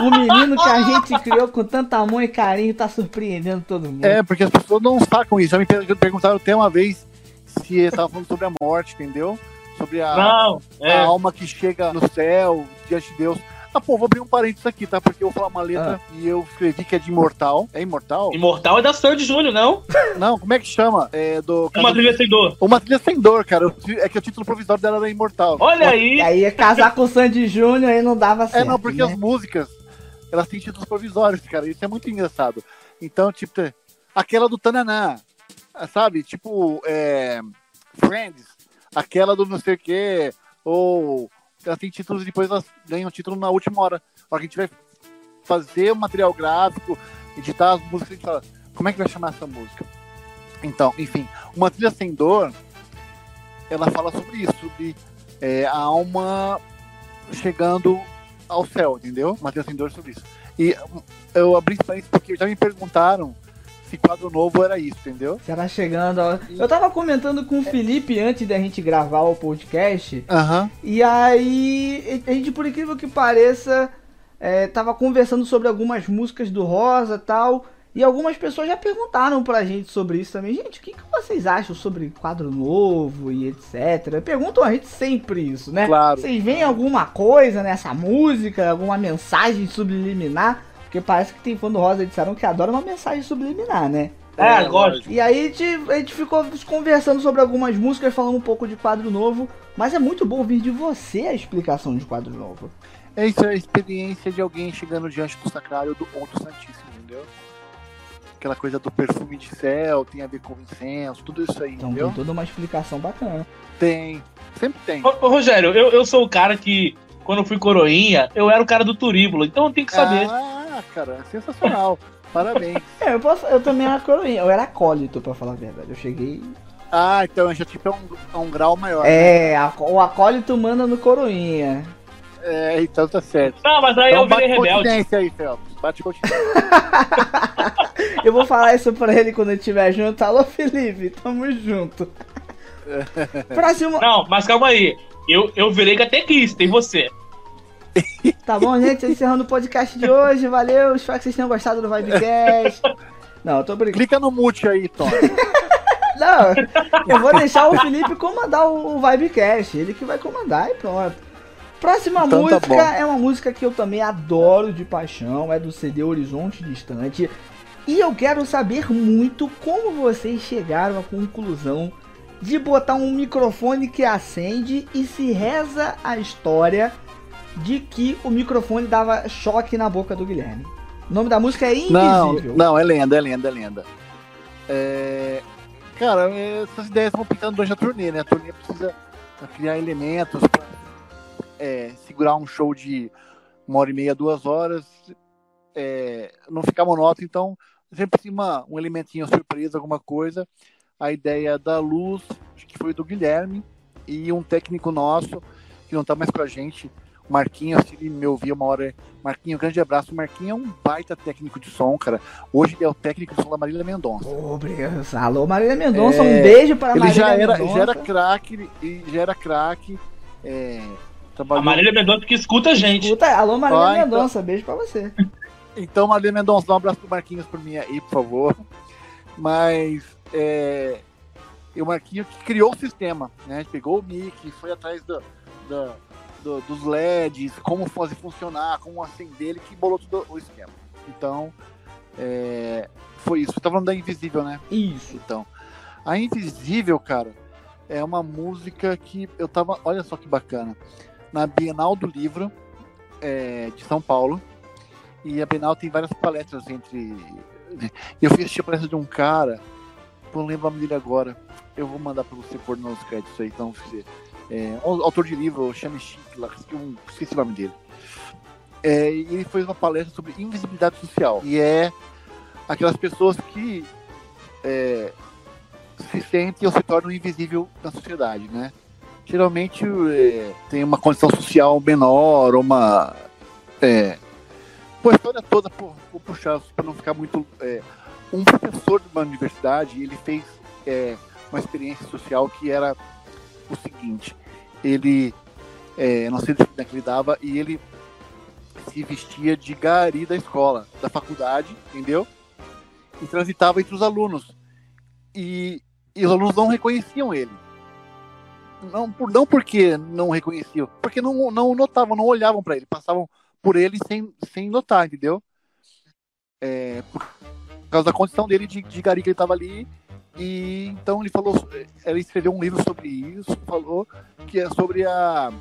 O menino que a gente criou com tanto amor e carinho tá surpreendendo todo mundo. É, porque as pessoas não sacam isso. Já me per- perguntaram até uma vez se eu tava falando sobre a morte, entendeu? Sobre a, Não, a é. alma que chega no céu, diante de Deus. Ah, pô, vou abrir um parênteses aqui, tá? Porque eu vou falar uma letra Ah. e eu escrevi que é de imortal. É imortal? Imortal é da Sandy Júnior, não? Não, como é que chama? É do. Uma trilha sem dor. Uma trilha sem dor, cara. É que o título provisório dela era imortal. Olha E aí. aí ia casar com o Sandy Júnior e não dava certo. É, não, porque né? as músicas, elas têm títulos provisórios, cara. Isso é muito engraçado. Então, tipo, aquela do Tananã, sabe? Tipo, é, Friends, aquela do não sei o quê, ou elas têm títulos e depois elas ganham título na última hora. Na hora que a gente vai fazer o material gráfico, editar as músicas, a gente fala, como é que vai chamar essa música? Então, enfim, uma trilha sem dor, ela fala sobre isso, sobre é, a alma chegando ao céu, entendeu? Uma trilha sem dor sobre isso. E eu abri parênteses porque já me perguntaram se quadro novo era isso, entendeu? Você tá chegando. ó. Eu tava comentando com o Felipe antes da gente gravar o podcast. Aham. E aí, a gente, por incrível que pareça, é, tava conversando sobre algumas músicas do Rosa e tal. E algumas pessoas já perguntaram pra gente sobre isso também. Gente, o que, que vocês acham sobre quadro novo e etc? Perguntam a gente sempre isso, né? Claro. Vocês veem alguma coisa nessa música, alguma mensagem subliminar? Porque parece que tem fã do Rosa, disseram que adora uma mensagem subliminar, né? É, gosto. E aí a gente, a gente ficou conversando sobre algumas músicas, falando um pouco de quadro novo. Mas é muito bom ouvir de você a explicação de quadro novo. É isso, é a experiência de alguém chegando diante do sacrário do, ou do Santíssimo, entendeu? Aquela coisa do perfume de céu, tem a ver com incenso, tudo isso aí, Então entendeu? tem toda uma explicação bacana. Tem, sempre tem. Ô, ô, Rogério, eu, eu sou o cara que, quando eu fui coroinha, eu era o cara do turíbulo, então eu tenho que saber. Ah, cara, sensacional. [LAUGHS] Parabéns. É, eu, posso, eu também era coroinha, eu era acólito, pra falar a verdade. Eu cheguei. Ah, então já tipo é um, é um grau maior. né? É, a- o acólito manda no coroinha. É, então tá certo. Não, mas aí Então eu virei bate rebelde. continência aí, Phelps. Bate continência. [LAUGHS] Eu vou falar isso pra ele quando ele estiver junto. Alô, Felipe, tamo junto. [LAUGHS] Próximo. Não, mas calma aí. Eu, eu virei catequista, e você? [LAUGHS] Tá bom, gente? Encerrando o podcast de hoje. Valeu. Espero que vocês tenham gostado do Vibecast. Não, tô brincando. Clica no mute aí, Tony. [LAUGHS] Não, eu vou deixar o Felipe comandar o o Vibecast. Ele que vai comandar e pronto. Próxima então, tá música tá é uma música que eu também adoro de paixão, é do CD Horizonte Distante. E eu quero saber muito como vocês chegaram à conclusão de botar um microfone que acende e se reza a história de que o microfone dava choque na boca do Guilherme. O nome da música é Invisível. Não, não é lenda, é lenda, é lenda. É... Cara, essas ideias vão pintando durante a turnê, né? A turnê precisa criar elementos para é, segurar um show de uma hora e meia, duas horas, é, não ficar monótono, então sempre assim, uma, um elementinho surpresa, alguma coisa. A ideia da luz, acho que foi do Guilherme, e um técnico nosso, que não está mais com a gente, Marquinhos, se ele me ouvir uma hora, Marquinho, grande abraço. Marquinho é um baita técnico de som, cara. Hoje ele é o técnico de som da Marília Mendonça. Obrigado. Alô, Marília Mendonça, é... um beijo para ele Marília já era, Mendonça. Já era craque, já era craque. É... Trabalhou... A Marília Mendonça que escuta a gente. Escuta, alô Marília ah, Mendonça, então... beijo pra você. [LAUGHS] Então, Marília Mendonça, dá um abraço pro Marquinhos por mim aí, por favor. Mas é, o Marquinhos que criou o sistema, né? Pegou o mic, foi atrás do, do, do, dos LEDs, como fazer funcionar, como acender, ele que bolou todo o esquema. Então, é, foi isso. Você tá falando da Invisível, né? Isso. Então, a Invisível, cara, é uma música que eu tava. Olha só que bacana na Bienal do Livro é, de São Paulo. E a Bienal tem várias palestras entre. Né? Eu assistir a palestra de um cara, não lembro o nome dele agora. Eu vou mandar para você pôr nos créditos aí, então. É, autor de livro, chame Chic, lá, eu esqueci o nome dele. É, e ele fez uma palestra sobre invisibilidade social. E é aquelas pessoas que é, se sentem ou se tornam invisível na sociedade, né? geralmente é, tem uma condição social menor, uma. É, pô, a história toda, pô, vou puxar para não ficar muito. É, um professor de uma universidade, ele fez é, uma experiência social que era o seguinte: ele, é, não sei onde que ele dava, e ele se vestia de gari da escola, da faculdade, entendeu? E transitava entre os alunos. E, e os alunos não reconheciam ele não, por, não porque não reconheciam, porque não, não notavam, não olhavam para ele, passavam por ele sem, sem notar, entendeu? É, por causa da condição dele de, de gari que ele estava ali. E então ele falou, ele escreveu um livro sobre isso, falou que é sobre a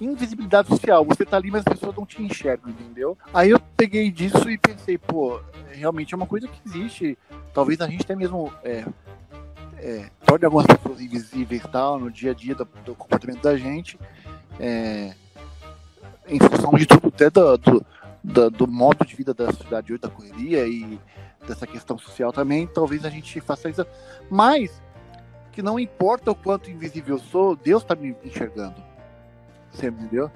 invisibilidade social. Você tá ali, mas as pessoas não te enxergam, entendeu? Aí eu peguei disso e pensei, pô, realmente é uma coisa que existe. Talvez a gente até mesmo é, é, torne algumas pessoas invisíveis tal, no dia a dia do, do comportamento da gente, é, em função de tudo, até do, do, do, do, modo de vida da sociedade hoje, da correria e dessa questão social também, talvez a gente faça isso. Mas que não importa o quanto invisível eu sou, Deus está me enxergando. Você entendeu?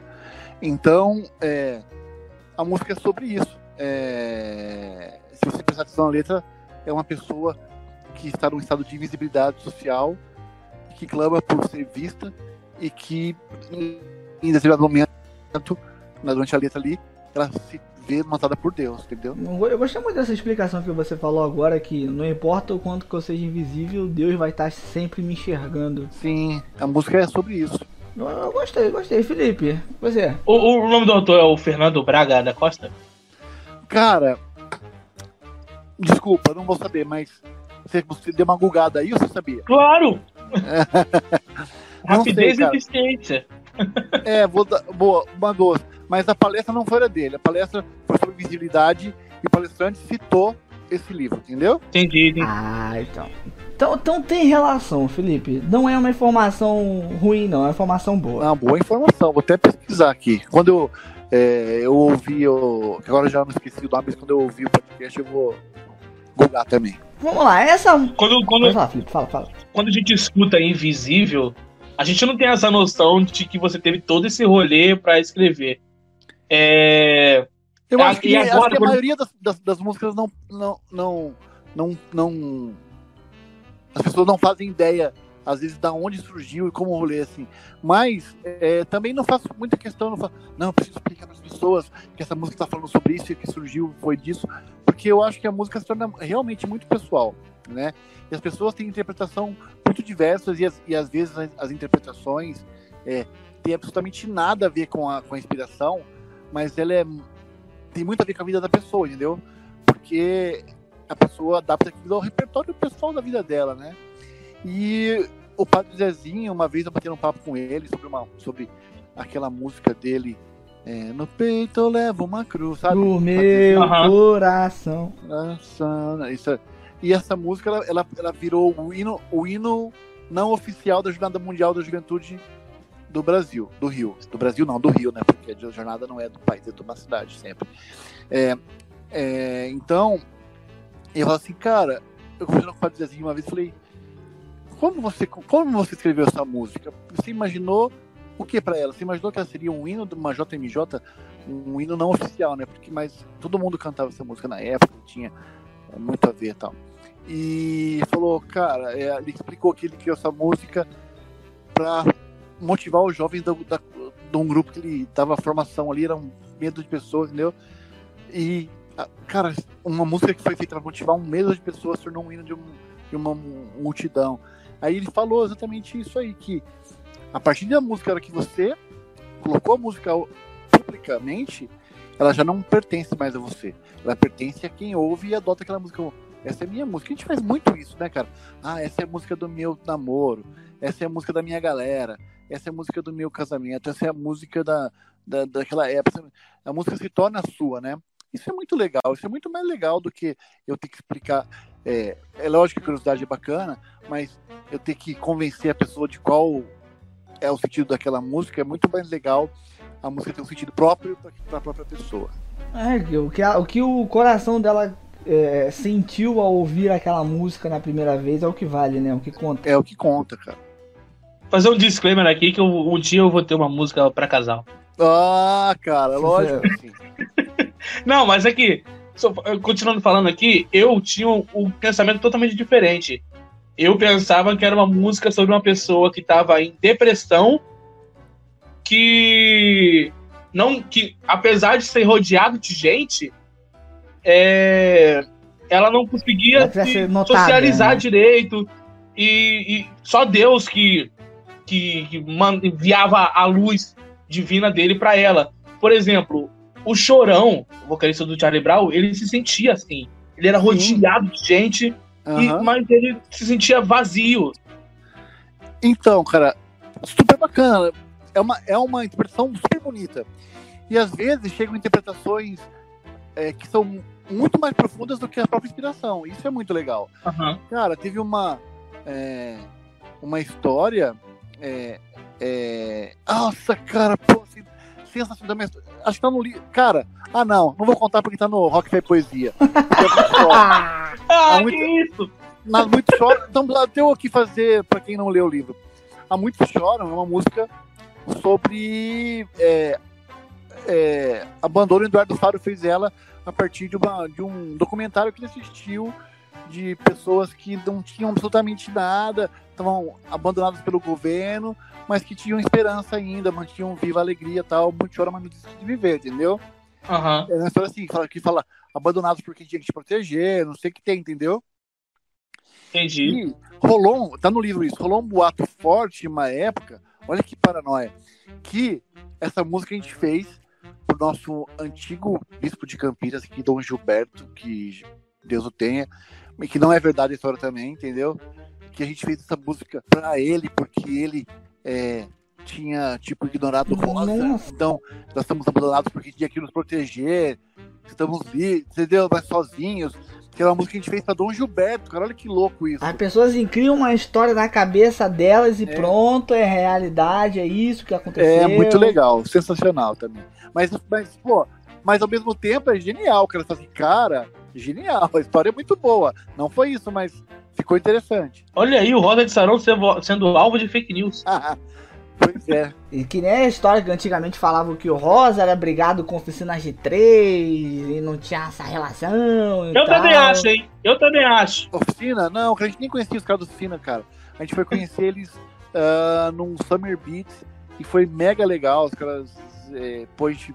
Então, é, a música é sobre isso. É, se você prestar atenção na letra, é uma pessoa que está num estado de invisibilidade social, que clama por ser vista e que em determinado momento, durante a letra ali, ela se vê matada por Deus, entendeu? Eu gostei muito dessa explicação que você falou agora, que não importa o quanto que eu seja invisível, Deus vai estar sempre me enxergando. Sim, a música é sobre isso. Eu, eu gostei, gostei. Felipe, você? O, o nome do autor é o Fernando Braga da Costa? Cara, desculpa, não vou saber, mas você, você deu uma gulgada aí ou você sabia? Claro! [LAUGHS] Rapidez sei, e eficiência. É, vou dar, boa, uma duas. Mas a palestra não foi dele, a palestra sobre visibilidade e o palestrante citou esse livro, entendeu? Entendi. Ah, então. então. Então tem relação, Felipe. Não é uma informação ruim, não, é uma informação boa. Uma boa informação, vou até pesquisar aqui. Quando eu, é, eu ouvi, eu, agora eu já não esqueci o nome, mas quando eu ouvi o podcast eu vou googar também. Vamos lá, essa. Quando, quando, falar, Felipe, fala, fala. Quando a gente escuta invisível, a gente não tem essa noção de que você teve todo esse rolê para escrever. É. Eu acho que, agora, acho que a maioria das, das, das, músicas não, não, não, não, não. As pessoas não fazem ideia, às vezes, da onde surgiu e como rolê, assim. Mas é, também não faço muita questão, não, faço, não preciso explicar para as pessoas que essa música está falando sobre isso e que surgiu foi disso porque eu acho que a música se torna realmente muito pessoal, né? E as pessoas têm interpretação muito diversas e, as, e às vezes as, as interpretações é, tem absolutamente nada a ver com a, com a inspiração, mas ela é, tem muito a ver com a vida da pessoa, entendeu? Porque a pessoa adapta aquilo ao repertório pessoal da vida dela, né? E o Padre Zezinho, uma vez eu bati um papo com ele sobre, uma, sobre aquela música dele, é, No peito eu levo uma cruz, sabe? Do meu Aham. coração. Nossa, Isso, é- e essa música, ela, ela, ela virou o hino, o hino não oficial da Jornada Mundial da Juventude do Brasil, do Rio. Do Brasil não, do Rio, né? Porque a jornada não é do país, é de uma cidade sempre. É, é, então, eu falo assim, cara, eu conversando com o Padre Zezinho uma vez, falei, como você, como você escreveu essa música? Você imaginou o que para ela? Você imaginou que ela seria um hino de uma JMJ, um hino não oficial, né? Porque mas todo mundo cantava essa música na época, tinha muito a ver e tal. E falou, cara, é, ele explicou que ele criou essa música para motivar os jovens da, da, de um grupo que ele dava formação ali, era um medo de pessoas, entendeu? E, cara, uma música que foi feita para motivar um medo de pessoas tornou um hino de, um, de uma multidão. Aí ele falou exatamente isso aí, que a partir da música hora que você colocou a música publicamente, ela já não pertence mais a você. Ela pertence a quem ouve e adota aquela música. Essa é minha música. A gente faz muito isso, né, cara? Ah, essa é a música do meu namoro. Essa é a música da minha galera. Essa é a música do meu casamento. Essa é a música da, da, daquela época. A música se torna sua, né? Isso é muito legal. Isso é muito mais legal do que eu ter que explicar. É, é lógico que a curiosidade é bacana, mas eu ter que convencer a pessoa de qual é o sentido daquela música é muito mais legal a música ter um sentido próprio para a própria pessoa. É, o que, a- o que o coração dela é, sentiu ao ouvir aquela música na primeira vez é o que vale, né? O que conta. É o que conta, cara. Fazer um disclaimer aqui que eu- um dia eu vou ter uma música pra casal. Ah, cara, [LAUGHS] lógico. [LAUGHS] Não, mas é que, só- continuando falando aqui, eu tinha um, um pensamento totalmente diferente. Eu pensava que era uma música sobre uma pessoa que estava em depressão, que não, que apesar de ser rodeado de gente, é, ela não conseguia socializar né? direito e, e só Deus que, que, que enviava a luz divina dele para ela. Por exemplo, o Chorão, o vocalista do Charlie Brown, ele se sentia assim. Ele era Sim. rodeado de gente, e- Aham. mas ele se sentia vazio. Então, cara, super bacana. É uma, é uma interpretação super bonita. E às vezes chegam interpretações é, que são muito mais profundas do que a própria inspiração. Isso é muito legal. Aham. Cara, teve uma é, uma história. É, é, nossa, cara, pô, assim, sensacional. Acho que tá no livro. Cara, ah não, não vou contar porque tá no Rock Fair Poesia. [LAUGHS] É muito. Ah, Ah, Há muito- que isso? Há muito choram. Então, até eu aqui fazer, pra quem não leu o livro. Há muitos choram é uma música sobre é, é, abandono. Eduardo Faro fez ela a partir de, uma, de um documentário que ele assistiu de pessoas que não tinham absolutamente nada, estavam abandonadas pelo governo, mas que tinham esperança ainda, mantinham viva a alegria e tal. Muito chora, mas não desiste de viver, entendeu? Aham. É uma história assim, que fala, que fala abandonados porque tinha que te proteger, não sei o que tem, entendeu? Entendi. E rolou, um- tá no livro isso, rolou um boato forte em uma época, olha que paranoia, que essa música a gente fez pro nosso antigo bispo de Campinas, aqui, Dom Gilberto, que Deus o tenha, que não é verdade a história também, entendeu? Que a gente fez essa música pra ele, porque ele é, tinha, tipo, ignorado Rosa. Nossa. Então, nós estamos abandonados porque tinha que nos proteger, estamos livres, entendeu? Mas sozinhos. Que é uma música que a gente fez pra Dom Gilberto, cara, olha que louco isso. As pessoas criam uma história na cabeça delas e É. pronto, é realidade, é isso que aconteceu. É muito legal, sensacional também. Mas, mas, pô, mas ao mesmo tempo é genial, cara. Você fala assim, cara, genial, a história é muito boa. Não foi isso, mas ficou interessante. Olha aí o Rosa de Sarão sendo, alvo de fake news. [LAUGHS] pois é. E que nem a história que antigamente falavam que o Rosa era brigado com oficinas de três e não tinha essa relação. e Eu tal. também acho, hein? Eu também acho. Oficina? Não, a gente nem conhecia os caras da oficina, cara. A gente foi conhecer eles ah, num Summer Beats e foi mega legal. Os caras, é, pô, a gente,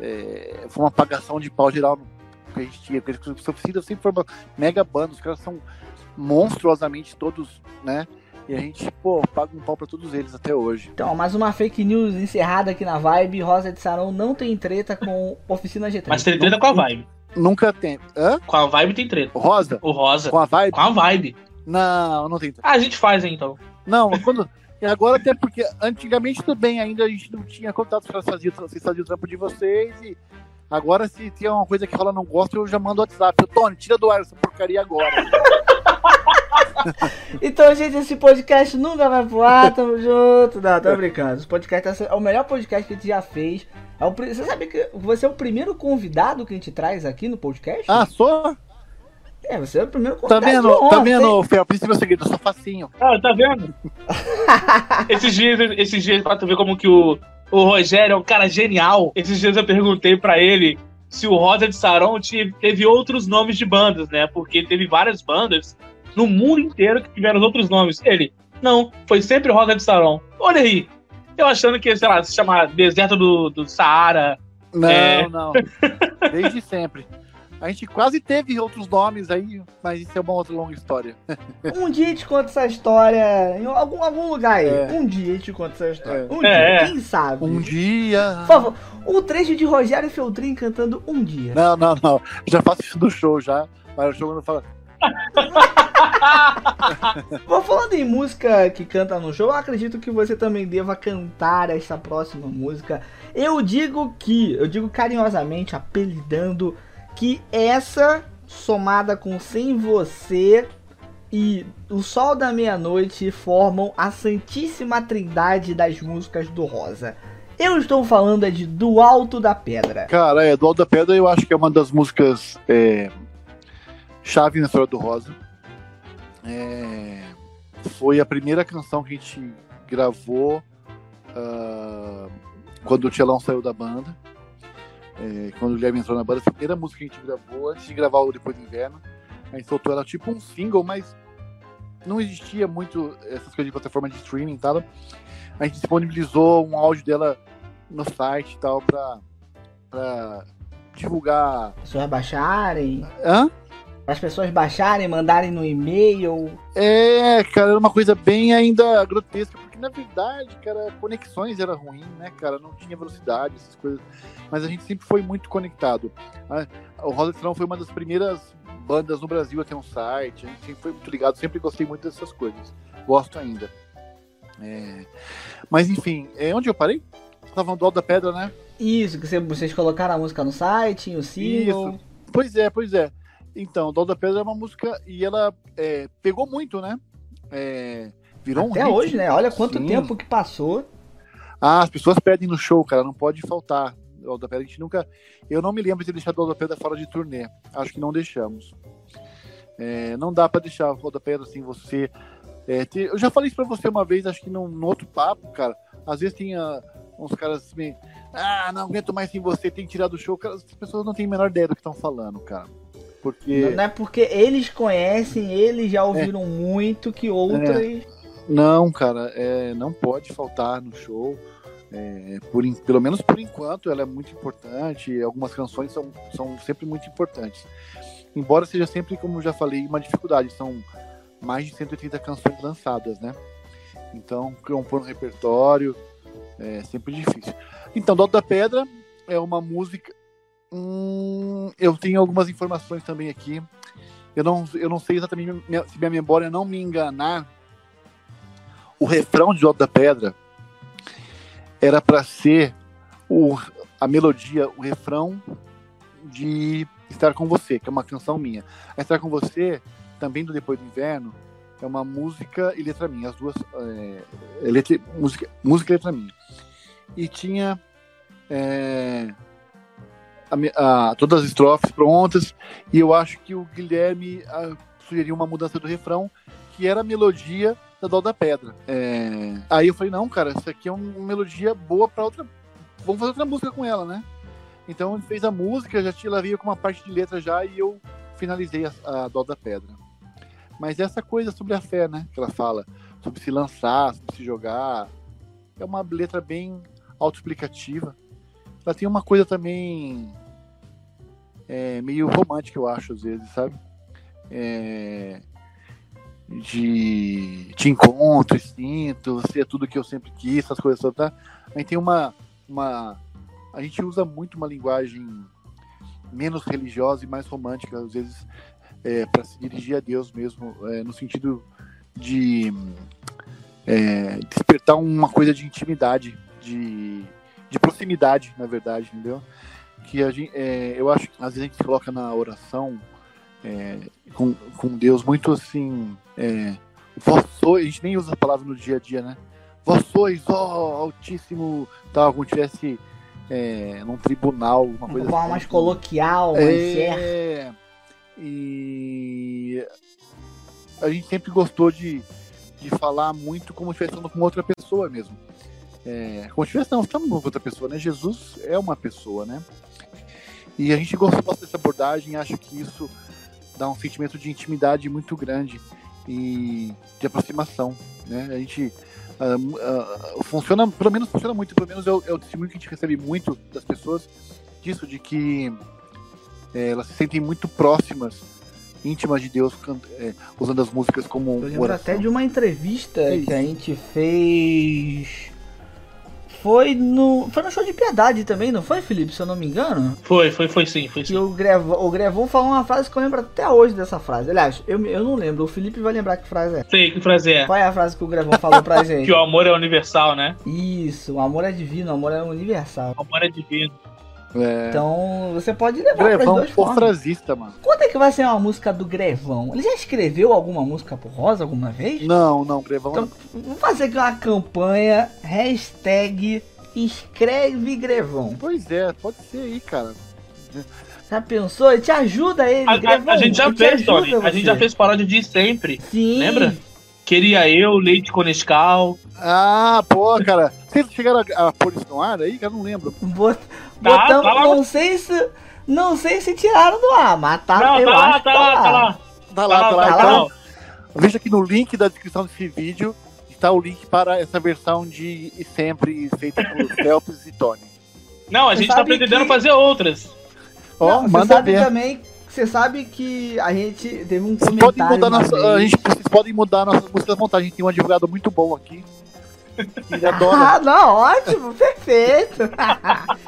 é, foi uma apagação de pau geral no- que a gente tinha. Porque essa oficina sempre foi uma mega banda. Os caras são monstruosamente todos, né? E a gente, pô, paga um pau pra todos eles até hoje. Então, mais uma fake news encerrada aqui na Vibe. Rosa de Sarão não tem treta com Oficina G3. Mas tem treta com a Vibe. Nunca tem. Hã? Com a Vibe tem treta. O Rosa? O Rosa. Com a Vibe? Com a Vibe. Não, não tem treta. Ah, a gente faz, hein, então. Não, quando. E agora até porque antigamente tudo bem, ainda a gente não tinha contato para fazer vocês faziam o trampo de vocês e agora se tem uma coisa que rola não gosta, eu já mando o WhatsApp. Eu, Tony, tira do ar essa porcaria agora. [LAUGHS] então, gente, esse podcast nunca vai pro ar, tamo junto. Não, tô brincando. Esse podcast é o melhor podcast que a gente já fez. É o, você sabe que você é o primeiro convidado que a gente traz aqui no podcast? Ah, sou? É, você é o primeiro Tá vendo, honra, tá vendo, Fel? Por isso meu seguido, eu sou facinho. Ah, tá vendo? [LAUGHS] esses dias, esses dias, pra tu ver como que o, o Rogério é um cara genial. Esses dias eu perguntei pra ele se o Rosa de Saron teve outros nomes de bandas, né? Porque teve várias bandas no mundo inteiro que tiveram outros nomes. Ele, não, foi sempre Rosa de Saron. Olha aí, eu achando que, sei lá, se chama Deserto do, do Saara. Não, é... não. Desde sempre. A gente quase teve outros nomes aí, mas isso é uma outra longa história. um dia a gente conta essa história em algum, algum lugar aí. É. Um dia a gente conta essa história. É. Um é. dia, quem sabe? Um dia. Por favor, um trecho de Rogério Feltrin cantando Um Dia. Não, não, não. Já faço isso no show já. Mas o show não fala. [LAUGHS] Vou falando em música que canta no show, eu acredito que você também deva cantar essa próxima música. Eu digo que, eu digo carinhosamente, apelidando que essa somada com Sem Você e O Sol da Meia-Noite formam a santíssima trindade das músicas do Rosa. Eu estou falando é de Do Alto da Pedra. Cara, é, Do Alto da Pedra eu acho que é uma das músicas é, chave na história do Rosa. É, foi a primeira canção que a gente gravou uh, quando o Tchelão saiu da banda. É, quando o Guilherme entrou na banda, a primeira música que a gente gravou antes de gravar o Depois do Inverno. A gente soltou ela tipo um single, mas não existia muito essas coisas de plataforma de streaming e tal. A gente disponibilizou um áudio dela no site e tal pra, pra divulgar. As pessoas baixarem. Hã? As pessoas baixarem, mandarem no e-mail. É, cara, era uma coisa bem ainda grotesca, porque na verdade, cara, conexões era ruim, né, cara? Não tinha velocidade, essas coisas mas a gente sempre foi muito conectado. O Rosa Estrão foi uma das primeiras bandas no Brasil a ter um site, a gente sempre foi muito ligado, sempre gostei muito dessas coisas. Gosto ainda. É... Mas enfim, é onde eu parei? Tava no do Alto da Pedra, né? Isso, que vocês colocaram a música no site, o single. Isso. Pois é, pois é. Então, Dó da Pedra é uma música e ela é, pegou muito, né? É, virou Até um hoje, né? Olha quanto Sim. tempo que passou. Ah, as pessoas pedem no show, cara, não pode faltar. Alto da Pedra, a gente nunca. Eu não me lembro de deixar o Alto da Pedra fora de turnê. Acho que não deixamos. É, não dá para deixar o Alto da Pedra assim, você. É, ter... Eu já falei isso pra você uma vez, acho que no, no outro papo, cara. Às vezes tem uh, uns caras assim, ah, não aguento mais sem você, tem que tirar do show. Cara, as pessoas não têm a menor ideia do que estão falando, cara. Porque... Não, não, é porque eles conhecem, eles já ouviram é. muito que outras. É. Não, cara, é, não pode faltar no show. É, por, pelo menos por enquanto, ela é muito importante. Algumas canções são, são sempre muito importantes. Embora seja sempre, como já falei, uma dificuldade. São mais de 180 canções lançadas, né? Então, compor um repertório é sempre difícil. Então, Dó da Pedra é uma música. Hum, eu tenho algumas informações também aqui. Eu não, eu não sei exatamente se minha memória não me enganar. O refrão de Dó da Pedra era para ser o, a melodia, o refrão de Estar com Você, que é uma canção minha. Estar com Você, também do Depois do Inverno, é uma música e letra minha, as duas. É, é letra, música, música e letra minha. E tinha é, a, a, todas as estrofes prontas, e eu acho que o Guilherme a, sugeriu uma mudança do refrão, que era a melodia Dó da Pedra. É... Aí eu falei, não, cara, isso aqui é uma melodia boa para outra. Vamos fazer outra música com ela, né? Então ele fez a música, já tinha, ela veio com uma parte de letra já e eu finalizei a, a Dó da Pedra. Mas essa coisa sobre a fé, né? Que ela fala, sobre se lançar, sobre se jogar. É uma letra bem autoexplicativa. Ela tem uma coisa também é, meio romântica, eu acho, às vezes, sabe? É, de te encontro, sinto, você é tudo que eu sempre quis, essas coisas tá? A gente tem uma, uma. A gente usa muito uma linguagem menos religiosa e mais romântica, às vezes, é, para se dirigir a Deus mesmo, é, no sentido de é, despertar uma coisa de intimidade, de, de proximidade, na verdade, entendeu? Que a gente, é, eu acho que às vezes a gente coloca na oração é, com, com Deus muito assim. É, vós sois, a gente nem usa a palavra no dia a dia, né? Vós sois, ó, Altíssimo, tal, como tivesse é, num tribunal, uma coisa forma assim. mais coloquial, mais certa. É, e a gente sempre gostou de, de falar muito como se estivesse falando com outra pessoa mesmo. É, como se estivesse, não, estamos com outra pessoa, né? Jesus é uma pessoa, né? E a gente gostou dessa abordagem, acho que isso dá um sentimento de intimidade muito grande e de aproximação, né? A gente ah, ah, funciona, pelo menos funciona muito, pelo menos é o, é o testemunho que a gente recebe muito das pessoas disso, de que é, elas se sentem muito próximas, íntimas de Deus, é, usando as músicas como Eu lembro oração. até de uma entrevista É que a gente fez. Foi no. Foi no show de piedade também, não foi, Felipe? Se eu não me engano? Foi, foi, foi sim, foi sim. o Grevão, o Grevão falou uma frase que eu lembro até hoje dessa frase. Aliás, eu, eu não lembro, o Felipe vai lembrar que frase é. Sei que frase é. Qual é a frase que o Grevão falou pra [LAUGHS] gente? Que o amor é universal, né? Isso, o amor é divino, o amor é universal. O amor é divino. É, Então você pode levar Grevão duas formas. mano. Quando é que vai ser uma música do Grevão? Ele já escreveu alguma música por Rosa alguma vez? Não, não, Grevão Então, vamos fazer aqui uma campanha, hashtag escreve Grevão. Pois é, pode ser aí, cara. Já pensou? Ele te ajuda ele, A, a- Grevão. a gente já fez, Tony. A gente já fez paródia de sempre. Sim. Lembra? Queria eu, leite com Nescau. Ah, pô, cara. Vocês chegaram a, a pôr isso no ar aí? Eu não lembro. Bot... Tá, Botamos, tá lá. não sei se... Não sei se tiraram do ar, mas tá, Não, eu tá lá, tá que lá, tá lá. Tá lá, tá lá. tá então, lá. veja aqui no link da descrição desse vídeo está o link para essa versão de E Sempre feita por [LAUGHS] Phelps e Tony. Não, a Você gente tá sabe pretendendo que- fazer outras. Ó, você manda ver. também... Você sabe que a gente teve um Vocês comentário podem, mudar nossa, a gente, vocês podem mudar nossas músicas à vontade. A gente tem um advogado muito bom aqui. [LAUGHS] Ele adora. Ah, não, ótimo, perfeito.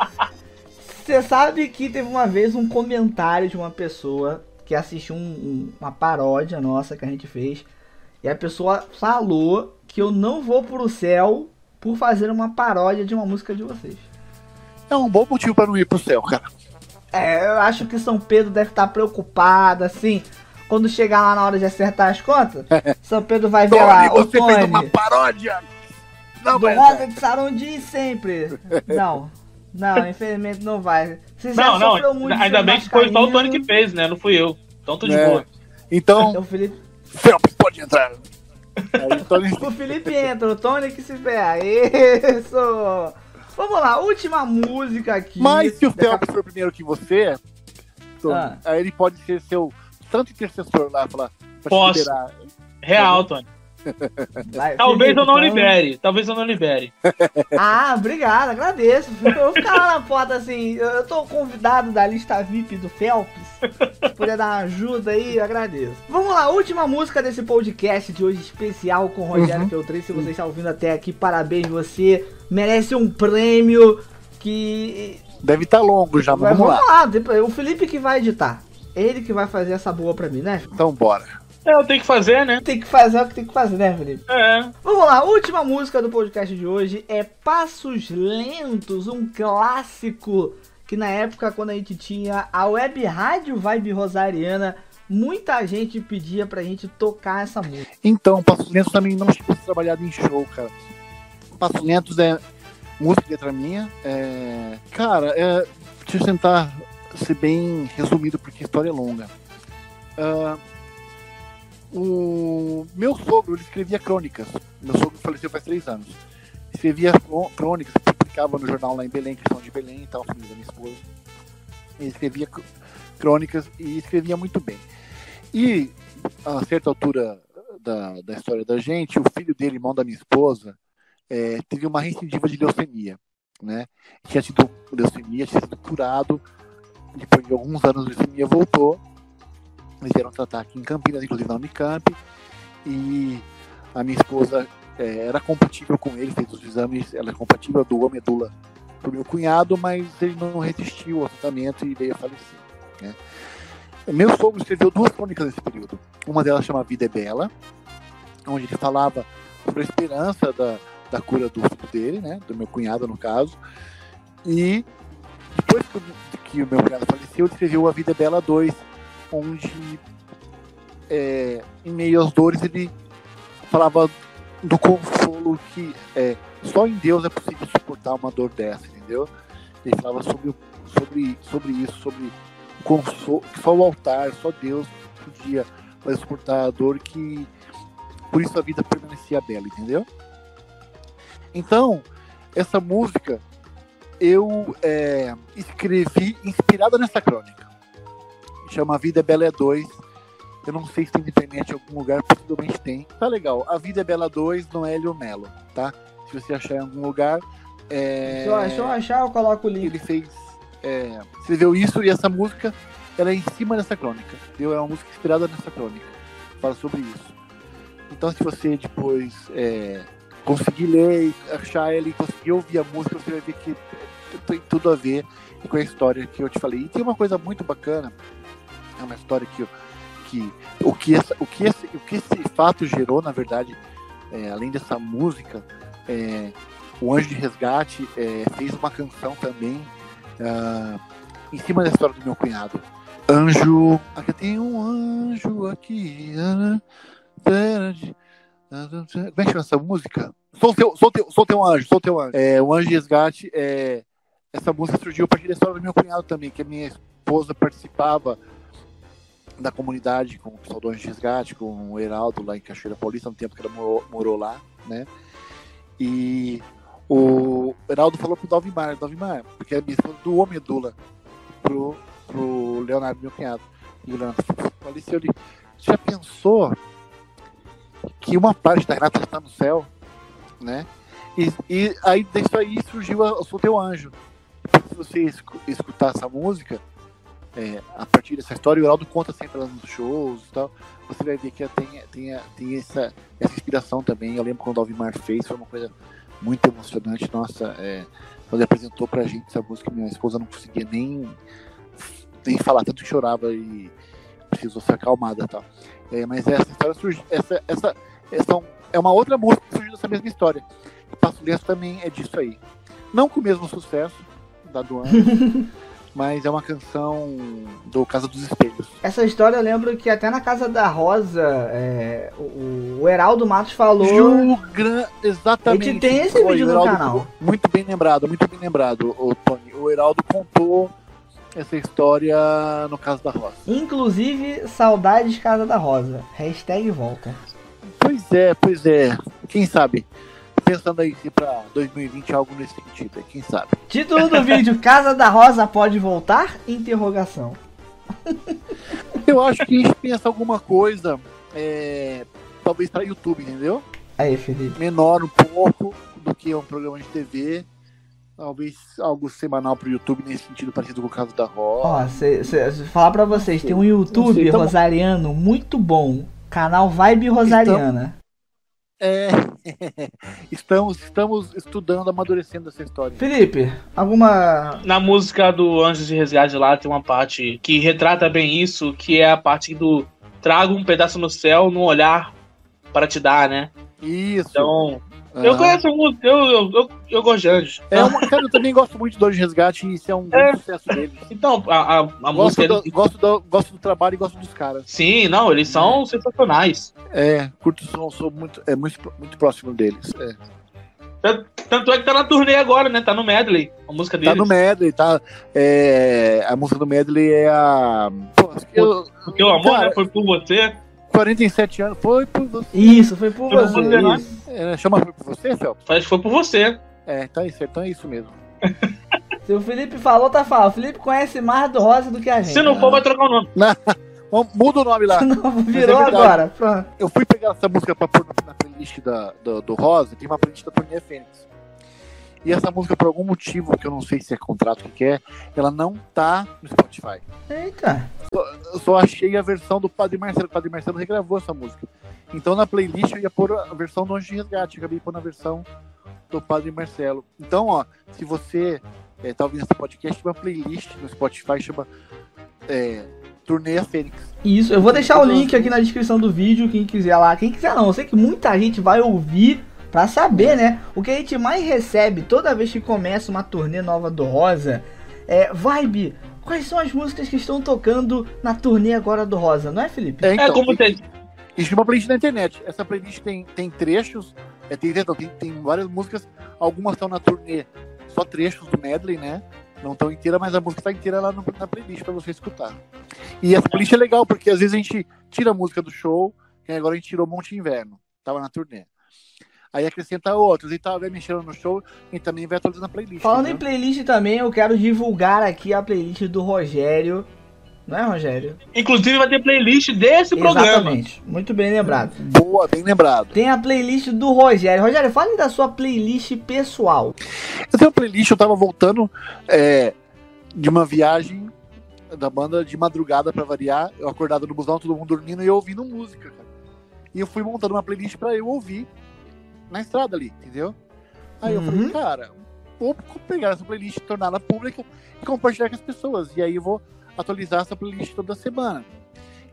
[LAUGHS] Você sabe que teve uma vez um comentário de uma pessoa que assistiu um- um- uma paródia nossa que a gente fez. E a pessoa falou que eu não vou pro céu por fazer uma paródia de uma música de vocês. É um bom motivo para não ir pro céu, cara. É, eu acho que São Pedro deve estar preocupado, assim. Quando chegar lá na hora de acertar as contas, [LAUGHS] São Pedro vai ver lá, Tony, o você fez uma Tony. paródia! Não, Do mas- Rosa de Sarundi sempre. Não. Não, infelizmente não vai. Você já Não, não. sofreu muito Ainda bem que foi só o Tony que fez, né? Não fui eu. Então tô de É. boa. Então, O Felipe, Phelps pode entrar. [LAUGHS] Aí, Tony, o Felipe entra, o Tony que se ferra. Isso! Vamos lá, última música aqui. Mas se o Phelps for primeiro que você, Ah. aí ele pode ser seu santo intercessor lá, falar, pra te Posso. liberar. Real, Tony. Vai, Talvez Felipe, eu não então- libere. Talvez eu não libere. [LAUGHS] Ah, obrigado, agradeço. Eu vou ficar lá na porta assim. Eu tô convidado da lista VIP do Phelps. Se puder dar uma ajuda aí, eu agradeço. Vamos lá, última música desse podcast de hoje especial com o Rogério Uhum. Feltrin. Se você está ouvindo até aqui, parabéns, você merece um prêmio que. Deve estar longo já, mas Vai- vamos lá. depois- o Felipe que vai editar. Ele que vai fazer essa boa pra mim, né? Então bora. É, eu tenho que fazer, né? Tem que fazer o que tem que fazer, né, Felipe? É. Vamos lá, a última música do podcast de hoje é Passos Lentos, um clássico que na época quando a gente tinha a web rádio Vibe Rosariana, muita gente pedia pra gente tocar essa música. Então, Passos Lentos também não ser trabalhado em show, cara. Passos Lentos é música e letra minha. É... Cara, é... deixa eu tentar ser bem resumido, porque a história é longa. Ah, O meu sogro ele escrevia crônicas. Meu sogro faleceu faz três anos. Escrevia crô- crônicas, publicava no jornal lá em Belém, questão de Belém e tal, filho da minha esposa. Ele escrevia cr- crônicas e escrevia muito bem. E a certa altura da, da história da gente, o filho dele, irmão da minha esposa, é, teve uma recidiva de leucemia, né? Tinha tido leucemia, tinha sido curado, depois de alguns anos de leucemia voltou, eles vieram tratar aqui em Campinas, inclusive na Unicamp, e a minha esposa é, era compatível com ele, fez os exames, ela é compatível, doou a medula pro meu cunhado, mas ele não resistiu ao tratamento e veio a falecer. Né? Meu sogro escreveu duas crônicas nesse período. Uma delas chama Vida é Bela, onde ele falava sobre a esperança da, da cura do filho dele, né, do meu cunhado no caso. E depois que o meu cunhado faleceu, ele escreveu A Vida é Bela 2, onde é, em meio às dores ele falava do consolo que é, só em Deus é possível suportar uma dor dessa, entendeu? Ele falava sobre, sobre, sobre isso, sobre consolo, que só o altar, só Deus podia suportar a dor que por isso a vida permanecia bela, entendeu? Então, essa música eu é, escrevi inspirada nessa crônica. Chama Vida é Bela é 2 eu não sei se tem internet em algum lugar, possivelmente tem. Tá legal. A Vida é Bela 2 no Hélio Melo, tá? Se você achar em algum lugar. É... Se, eu, se eu achar, eu coloco o link. Ele fez. É... Escreveu isso e essa música ela é em cima dessa crônica. Entendeu? É uma música inspirada nessa crônica. Fala sobre isso. Então, se você depois é, conseguir ler e achar ele, conseguir ouvir a música, você vai ver que tem tudo a ver com a história que eu te falei. E tem uma coisa muito bacana, é uma história que que o que, essa, o que, esse, o que esse fato gerou, na verdade, é, além dessa música, é, o Anjo de Resgate é, fez uma canção também uh, em cima da história do meu cunhado. Anjo, aqui tem um anjo aqui. Uh, como é que chama essa música? Sou teu, sou teu, sou teu anjo, sou teu anjo. É, o Anjo de Resgate, é, essa música surgiu a partir da história do meu cunhado também, que a minha esposa participava da comunidade com o pessoal do Anjo de Resgate, com o Heraldo lá em Cachoeira Paulista, no tempo que ela morou, morou lá, né? E o Heraldo falou pro Dalvimar, Dalvimar, porque a minha esposa doou medula pro, pro Leonardo, meu cunhado. E o Leonardo faleceu, ele já pensou que uma parte da Renata está no céu, né? E, e aí disso aí surgiu a, o Sou Teu Anjo. Se você escutar essa música, é, a partir dessa história, o Heraldo conta sempre lá nos shows e tal. Você vai ver que tem, tem, tem essa, essa inspiração também. Eu lembro quando o Alvimar fez, foi uma coisa muito emocionante. Nossa, é, quando ele apresentou pra gente essa música, minha esposa não conseguia nem, nem falar, tanto que chorava e precisou ser acalmada tal. É, mas essa história surgiu, essa, essa, essa é uma outra música que surgiu dessa mesma história. E Passo Lenço também é disso aí. Não com o mesmo sucesso da do ano. [LAUGHS] mas é uma canção do Casa dos Espelhos. Essa história eu lembro que até na Casa da Rosa, é, o, o, Heraldo Matos falou. Jugra, exatamente. A gente tem esse vídeo no canal. Muito bem lembrado, muito bem lembrado, o Tony. O Heraldo contou essa história no Casa da Rosa. Inclusive, saudades Casa da Rosa. Hashtag volta. Pois é, pois é. Quem sabe? Pensando aí para 2020 algo nesse sentido, quem sabe. Título do vídeo: Casa da Rosa pode voltar? Interrogação. Eu acho que a gente pensa alguma coisa, é, talvez para YouTube, entendeu? Aí, Felipe. Menor um pouco do que um programa de TV. Talvez algo semanal pro YouTube nesse sentido parecido com o caso da Rosa. Ó, se, se, se falar pra vocês, tem um YouTube sei, então... rosariano muito bom. Canal Vibe Rosariana. É, [LAUGHS] estamos, estamos estudando, amadurecendo essa história. Felipe, alguma. Na música do Anjos de Resgate lá tem uma parte que retrata bem isso, que é a parte do trago um pedaço no céu no olhar para te dar, né? Isso. Então, ah. Eu conheço muito, eu, eu, eu, eu gosto de anjos. É uma, cara, eu também gosto muito de Dor de Resgate e isso é um é. sucesso deles. Então, a, a, a gosto música. Do, eles... gosto, do, gosto do trabalho e gosto dos caras. Sim, não, eles são sensacionais. É, curto som, sou muito, é, muito, muito próximo deles. É. Tanto é que tá na turnê agora, né? Tá no medley, a música deles. Tá no medley, tá. É, a música do medley é a. Pô, eu, o amor cara, né, foi por você. 47 anos, foi por você. Isso, foi por foi você. Por você né? é, chama foi por você, Fel? Acho que foi por você. É, tá isso, então é isso mesmo. [LAUGHS] Se o Felipe falou, tá falando. O Felipe conhece mais do Rosa do que a gente. Se não for, vai trocar o nome. [LAUGHS] Muda o nome lá. [LAUGHS] Não, virou é agora. Pronto. Eu fui pegar essa música pra pôr na playlist da, do, do Rosa, tem uma playlist da Turnê Fênix. E essa música, por algum motivo, que eu não sei se é contrato que é, ela não tá no Spotify. Eita! Só, eu só achei a versão do Padre Marcelo. O Padre Marcelo regravou essa música. Então na playlist eu ia pôr a versão do Anjo de Resgate, acabei pôr na versão do Padre Marcelo. Então, ó, se você é, tá ouvindo esse podcast, tem uma playlist no Spotify chama é, Turnê a Fênix. Isso, eu vou deixar o link aqui na descrição do vídeo, quem quiser lá. Quem quiser não, eu sei que muita gente vai ouvir pra saber, né? O que a gente mais recebe toda vez que começa uma turnê nova do Rosa é Vibe. Quais são as músicas que estão tocando na turnê agora do Rosa, não é, Felipe? É, então, é como tem. Existe uma playlist na internet. Essa playlist tem, tem trechos, é, tem, tem, tem várias músicas, algumas estão na turnê, só trechos do medley, né? Não tão inteira, mas a música tá inteira lá no, na playlist para você escutar. E essa playlist é legal, porque às vezes a gente tira a música do show, que agora a gente tirou Monte Inverno, tava na turnê. Aí acrescenta outros, e tal, vai mexendo no show e também vai atualizando a playlist. Falando entendeu? em playlist também, eu quero divulgar aqui a playlist do Rogério. Não é, Rogério? Inclusive vai ter playlist desse Exatamente. programa. Exatamente. Muito bem lembrado. Boa, bem lembrado. Tem a playlist do Rogério. Rogério, fale da sua playlist pessoal. Eu tenho uma playlist, eu tava voltando é, de uma viagem da banda de madrugada para variar. Eu acordado no busão, todo mundo dormindo e eu ouvindo música, cara. E eu fui montando uma playlist para eu ouvir na estrada ali, entendeu? Aí uhum. eu falei, cara, vou pegar essa playlist, torná-la pública e compartilhar com as pessoas. E aí eu vou atualizar essa playlist toda semana.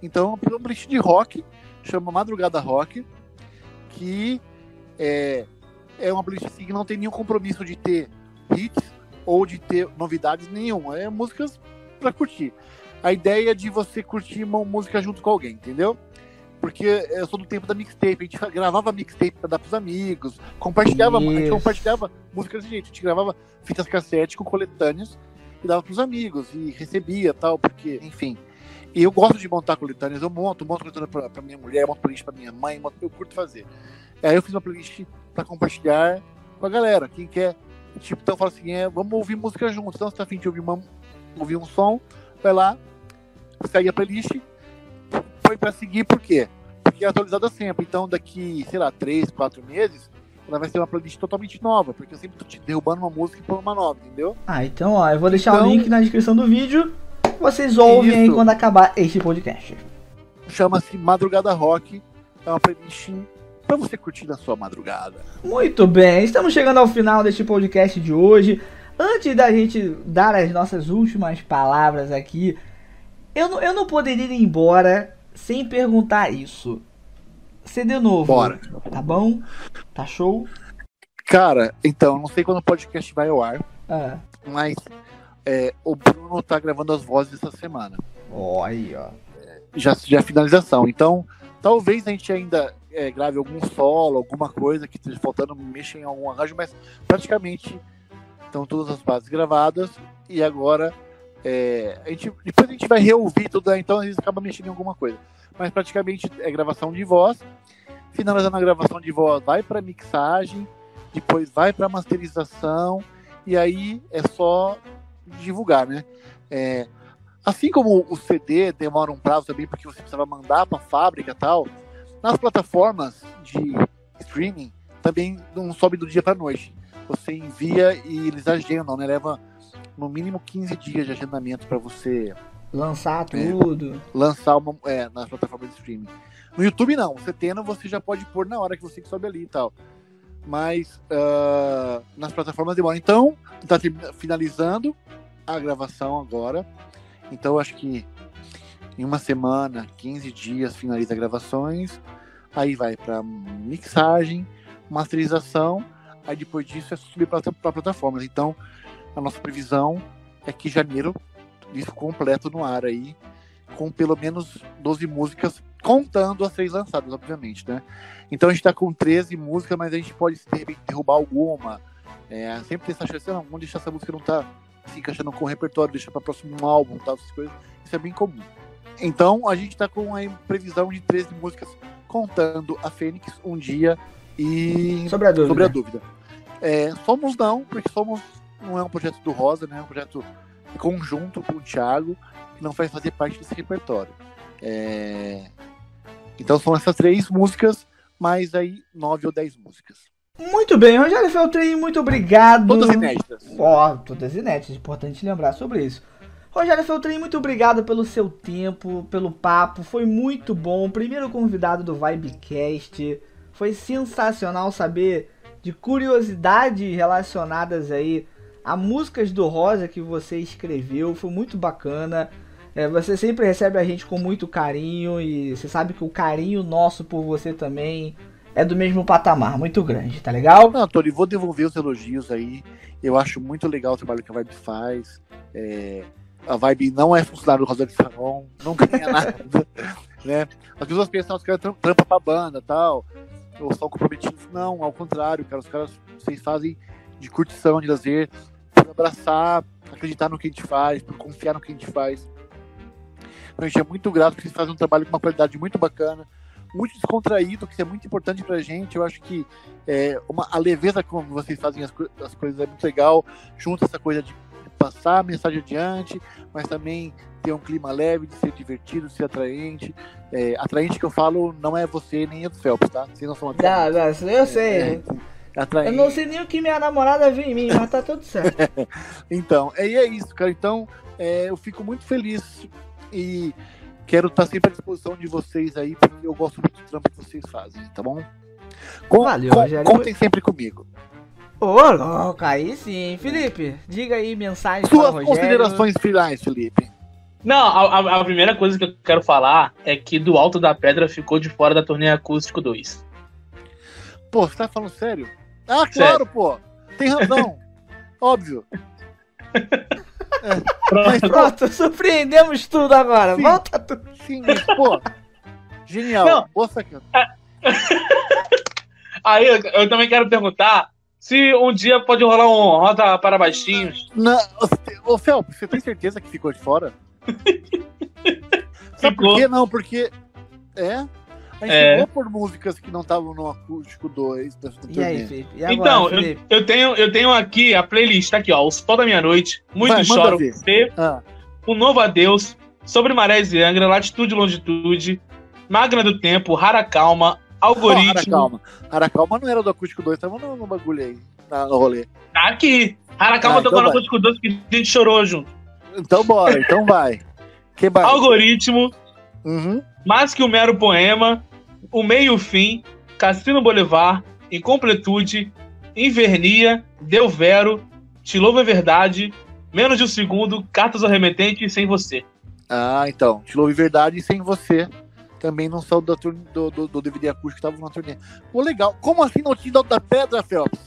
Então, é uma playlist de rock, chama Madrugada Rock, que é, é uma playlist assim, que não tem nenhum compromisso de ter hits ou de ter novidades nenhuma. É músicas para curtir. A ideia é de você curtir uma música junto com alguém, entendeu? Porque eu sou do tempo da mixtape, a gente gravava mixtape pra dar pros amigos, compartilhava, Isso. a gente compartilhava música desse jeito, a gente gravava fitas cassete com coletâneas e dava pros amigos e recebia tal, porque, enfim. E eu gosto de montar coletâneas, eu monto, monto coletânea pra, pra minha mulher, monto playlist pra minha mãe, monto, eu curto fazer. Aí eu fiz uma playlist pra compartilhar com a galera, quem quer. Tipo, então eu falo assim, é, vamos ouvir música juntos. Então você tá afim de ouvir, uma, ouvir um som, vai lá, segue a playlist, põe pra seguir, por quê? Porque é atualizada sempre. Então daqui, sei lá, três, quatro meses, ela vai ser uma playlist totalmente nova, porque eu sempre tô te derrubando uma música e pondo uma nova, entendeu? Ah, então ó, eu vou deixar então, o link na descrição do vídeo. Vocês ouvem isso. aí quando acabar este podcast. Chama-se Madrugada Rock. É uma playlist para você curtir na sua madrugada. Muito bem, estamos chegando ao final deste podcast de hoje. Antes da gente dar as nossas últimas palavras aqui, eu não, eu não poderia ir embora sem perguntar isso. CD novo. Bora. Tá bom? Tá show? Cara, então, não sei quando o podcast vai ao ar. Ah. Mas é, o Bruno tá gravando as vozes essa semana. Ó, oh, aí, ó. Já, já é finalização. Então, talvez a gente ainda é, grave algum solo, alguma coisa que esteja faltando, mexa em algum arranjo, mas praticamente estão todas as bases gravadas e agora é, a gente, depois a gente vai reouvir tudo, né? então a gente acaba mexendo em alguma coisa. Mas praticamente é gravação de voz. Finalizando a gravação de voz, vai para mixagem, depois vai para masterização e aí é só divulgar, né? É, assim como o CD demora um prazo também porque você precisava mandar para a fábrica e tal, nas plataformas de streaming também não sobe do dia para noite. Você envia e eles agendam, né? Leva no mínimo 15 dias de agendamento para você lançar é, tudo. É, lançar uma, é, nas plataformas de streaming. No YouTube não, você tendo, você já pode pôr na hora que você sobe ali e tal. Mas uh, nas plataformas demora. Então, tá finalizando a gravação agora. Então, acho que em uma semana, 15 dias, finaliza gravações. Aí vai para mixagem, masterização. Aí depois disso é subir para plataformas. Então, a nossa previsão é que janeiro disco completo no ar aí, com pelo menos 12 músicas, contando as três lançadas, obviamente, né? Então a gente tá com 13 músicas, mas a gente pode de repente derrubar alguma. É, sempre tem essa chance, não, vamos deixar essa música não tá se encaixando com o repertório, deixar para próximo álbum, tal, essas coisas. Isso é bem comum. Então a gente tá com a previsão de 13 músicas contando a Fênix um dia e sobre a dúvida. Sobre a dúvida. É, somos não, porque somos não é um projeto do Rosa, né? É um projeto conjunto com o Thiago, que não vai fazer parte desse repertório. É... Então são essas três músicas, mais aí nove ou dez músicas. Muito bem, Rogério Feltrin, muito obrigado. Todas inéditas. Ó, oh, todas inéditas, importante lembrar sobre isso. Rogério Feltrin, muito obrigado pelo seu tempo, pelo papo, foi muito bom. Primeiro convidado do Vibecast, foi sensacional saber de curiosidades relacionadas aí a músicas do Rosa que você escreveu, foi muito bacana. É, você sempre recebe a gente com muito carinho e você sabe que o carinho nosso por você também é do mesmo patamar, muito grande, tá legal? Não, Tony, vou devolver os elogios aí. Eu acho muito legal o trabalho que a Vibe faz. É, a Vibe não é funcionário do Rosado Saron, não ganha [LAUGHS] nada. né? As pessoas pensam que os caras trampam pra banda tal, ou são comprometidos. Não, ao contrário, cara, os caras vocês fazem de curtição, de lazer, abraçar, acreditar no que a gente faz, por confiar no que a gente faz. Então, a gente é muito grato porque vocês fazem um trabalho com uma qualidade muito bacana, muito descontraído, que é muito importante pra gente. Eu acho que é, uma, a leveza como vocês fazem as, as coisas é muito legal, junto essa coisa de passar a mensagem adiante, mas também ter um clima leve, de ser divertido, de ser atraente. É, atraente que eu falo não é você nem o Phelps, tá? Vocês não são atraentes. Não, não, eu sei. É, é, eu não sei nem o que minha namorada viu em mim, mas tá tudo certo. [LAUGHS] então, é, é isso, cara. Então, é, eu fico muito feliz e quero estar sempre à disposição de vocês aí, porque eu gosto muito do trampo que vocês fazem, tá bom? Com, Valeu, com, Rogério. Contem sempre comigo. Ô, louco, aí sim. Felipe, diga aí mensagens Suas para considerações finais, Felipe. Não, a, a, primeira coisa que eu quero falar é que do Alto da Pedra ficou de fora da turnê acústico 2. Pô, você tá falando sério? Ah, claro, sério. pô. Tem razão. [LAUGHS] Óbvio. É. Pronto. Mas, pronto, surpreendemos tudo agora. Sim, Volta tudo. Sim, mas, pô. Genial. Não. Boa sacana. [LAUGHS] Aí eu, eu também quero perguntar se um dia pode rolar um roda para baixinhos. Não, ô Fel, você tem certeza que ficou de fora? [LAUGHS] Sabe ficou. por quê? Não, porque. É? A gente é. por músicas que não estavam no acústico 2 E aí, Felipe? E agora, então, Felipe? Eu, eu, tenho, eu tenho aqui a playlist, tá aqui, ó. O Sol da Meia-Noite, Muito Vai, Choro você, ah. Um Novo Adeus, Sobre Marés e Angra, Latitude e Longitude, Magna do Tempo, Rara Calma, Algoritmo. Oh, Rara Calma. Rara Calma não era do acústico 2, tava no, no bagulho aí, no rolê. Tá aqui. Rara Calma ah, tocou então no acústico 2 que a gente chorou junto. Então bora, então vai. Que vai. Algoritmo. Uhum. Mais que um mero poema, o meio fim, Cassino Bolivar, Incompletude, Invernia, Deu Vero, Te Louvo é Verdade, Menos de um Segundo, Cartas ao Remetente e Sem Você. Ah, então. Te Louvo é Verdade e Sem Você. Também não são do, do, do, do DVD acústico que estavam na turnê. Pô, legal. Como assim não tinha da pedra, Phelps?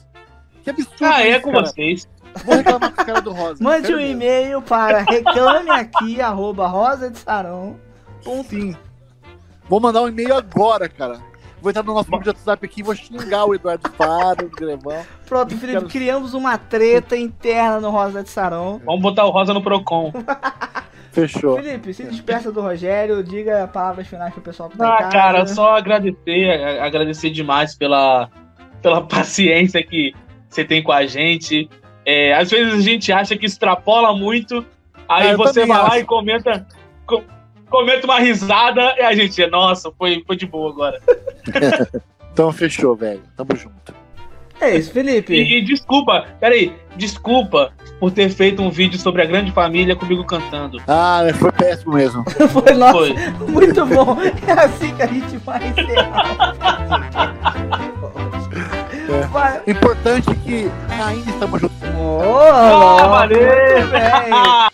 Que absurdo. Ah, é com cara. vocês. Vou reclamar com a cara do Rosa. Mande um e-mail para [LAUGHS] reclame aqui, arroba rosa de sarão. Sim. Vou mandar um e-mail agora, cara. Vou entrar no nosso grupo de WhatsApp aqui e vou xingar o Eduardo Faro, o Grevão. Pronto, Felipe, quero... criamos uma treta interna no Rosa de Sarão. Vamos botar o Rosa no Procon. [LAUGHS] Fechou. Felipe, se despeça do Rogério, diga palavras finais pro pessoal que tá Ah, cara, só agradecer, agradecer demais pela, pela [LAUGHS] paciência que você tem com a gente. É, às vezes a gente acha que extrapola muito, aí é, você vai lá e comenta comenta uma risada e a gente, nossa, foi, foi de boa agora. [LAUGHS] então fechou, velho. Tamo junto. É isso, Felipe. E, e, desculpa, peraí, desculpa por ter feito um vídeo sobre a grande família comigo cantando. Ah, foi péssimo mesmo. [LAUGHS] foi, nossa, foi. muito bom. É assim que a gente vai encerrar. É. Importante que ainda estamos juntos. Oh, ah, valeu, velho.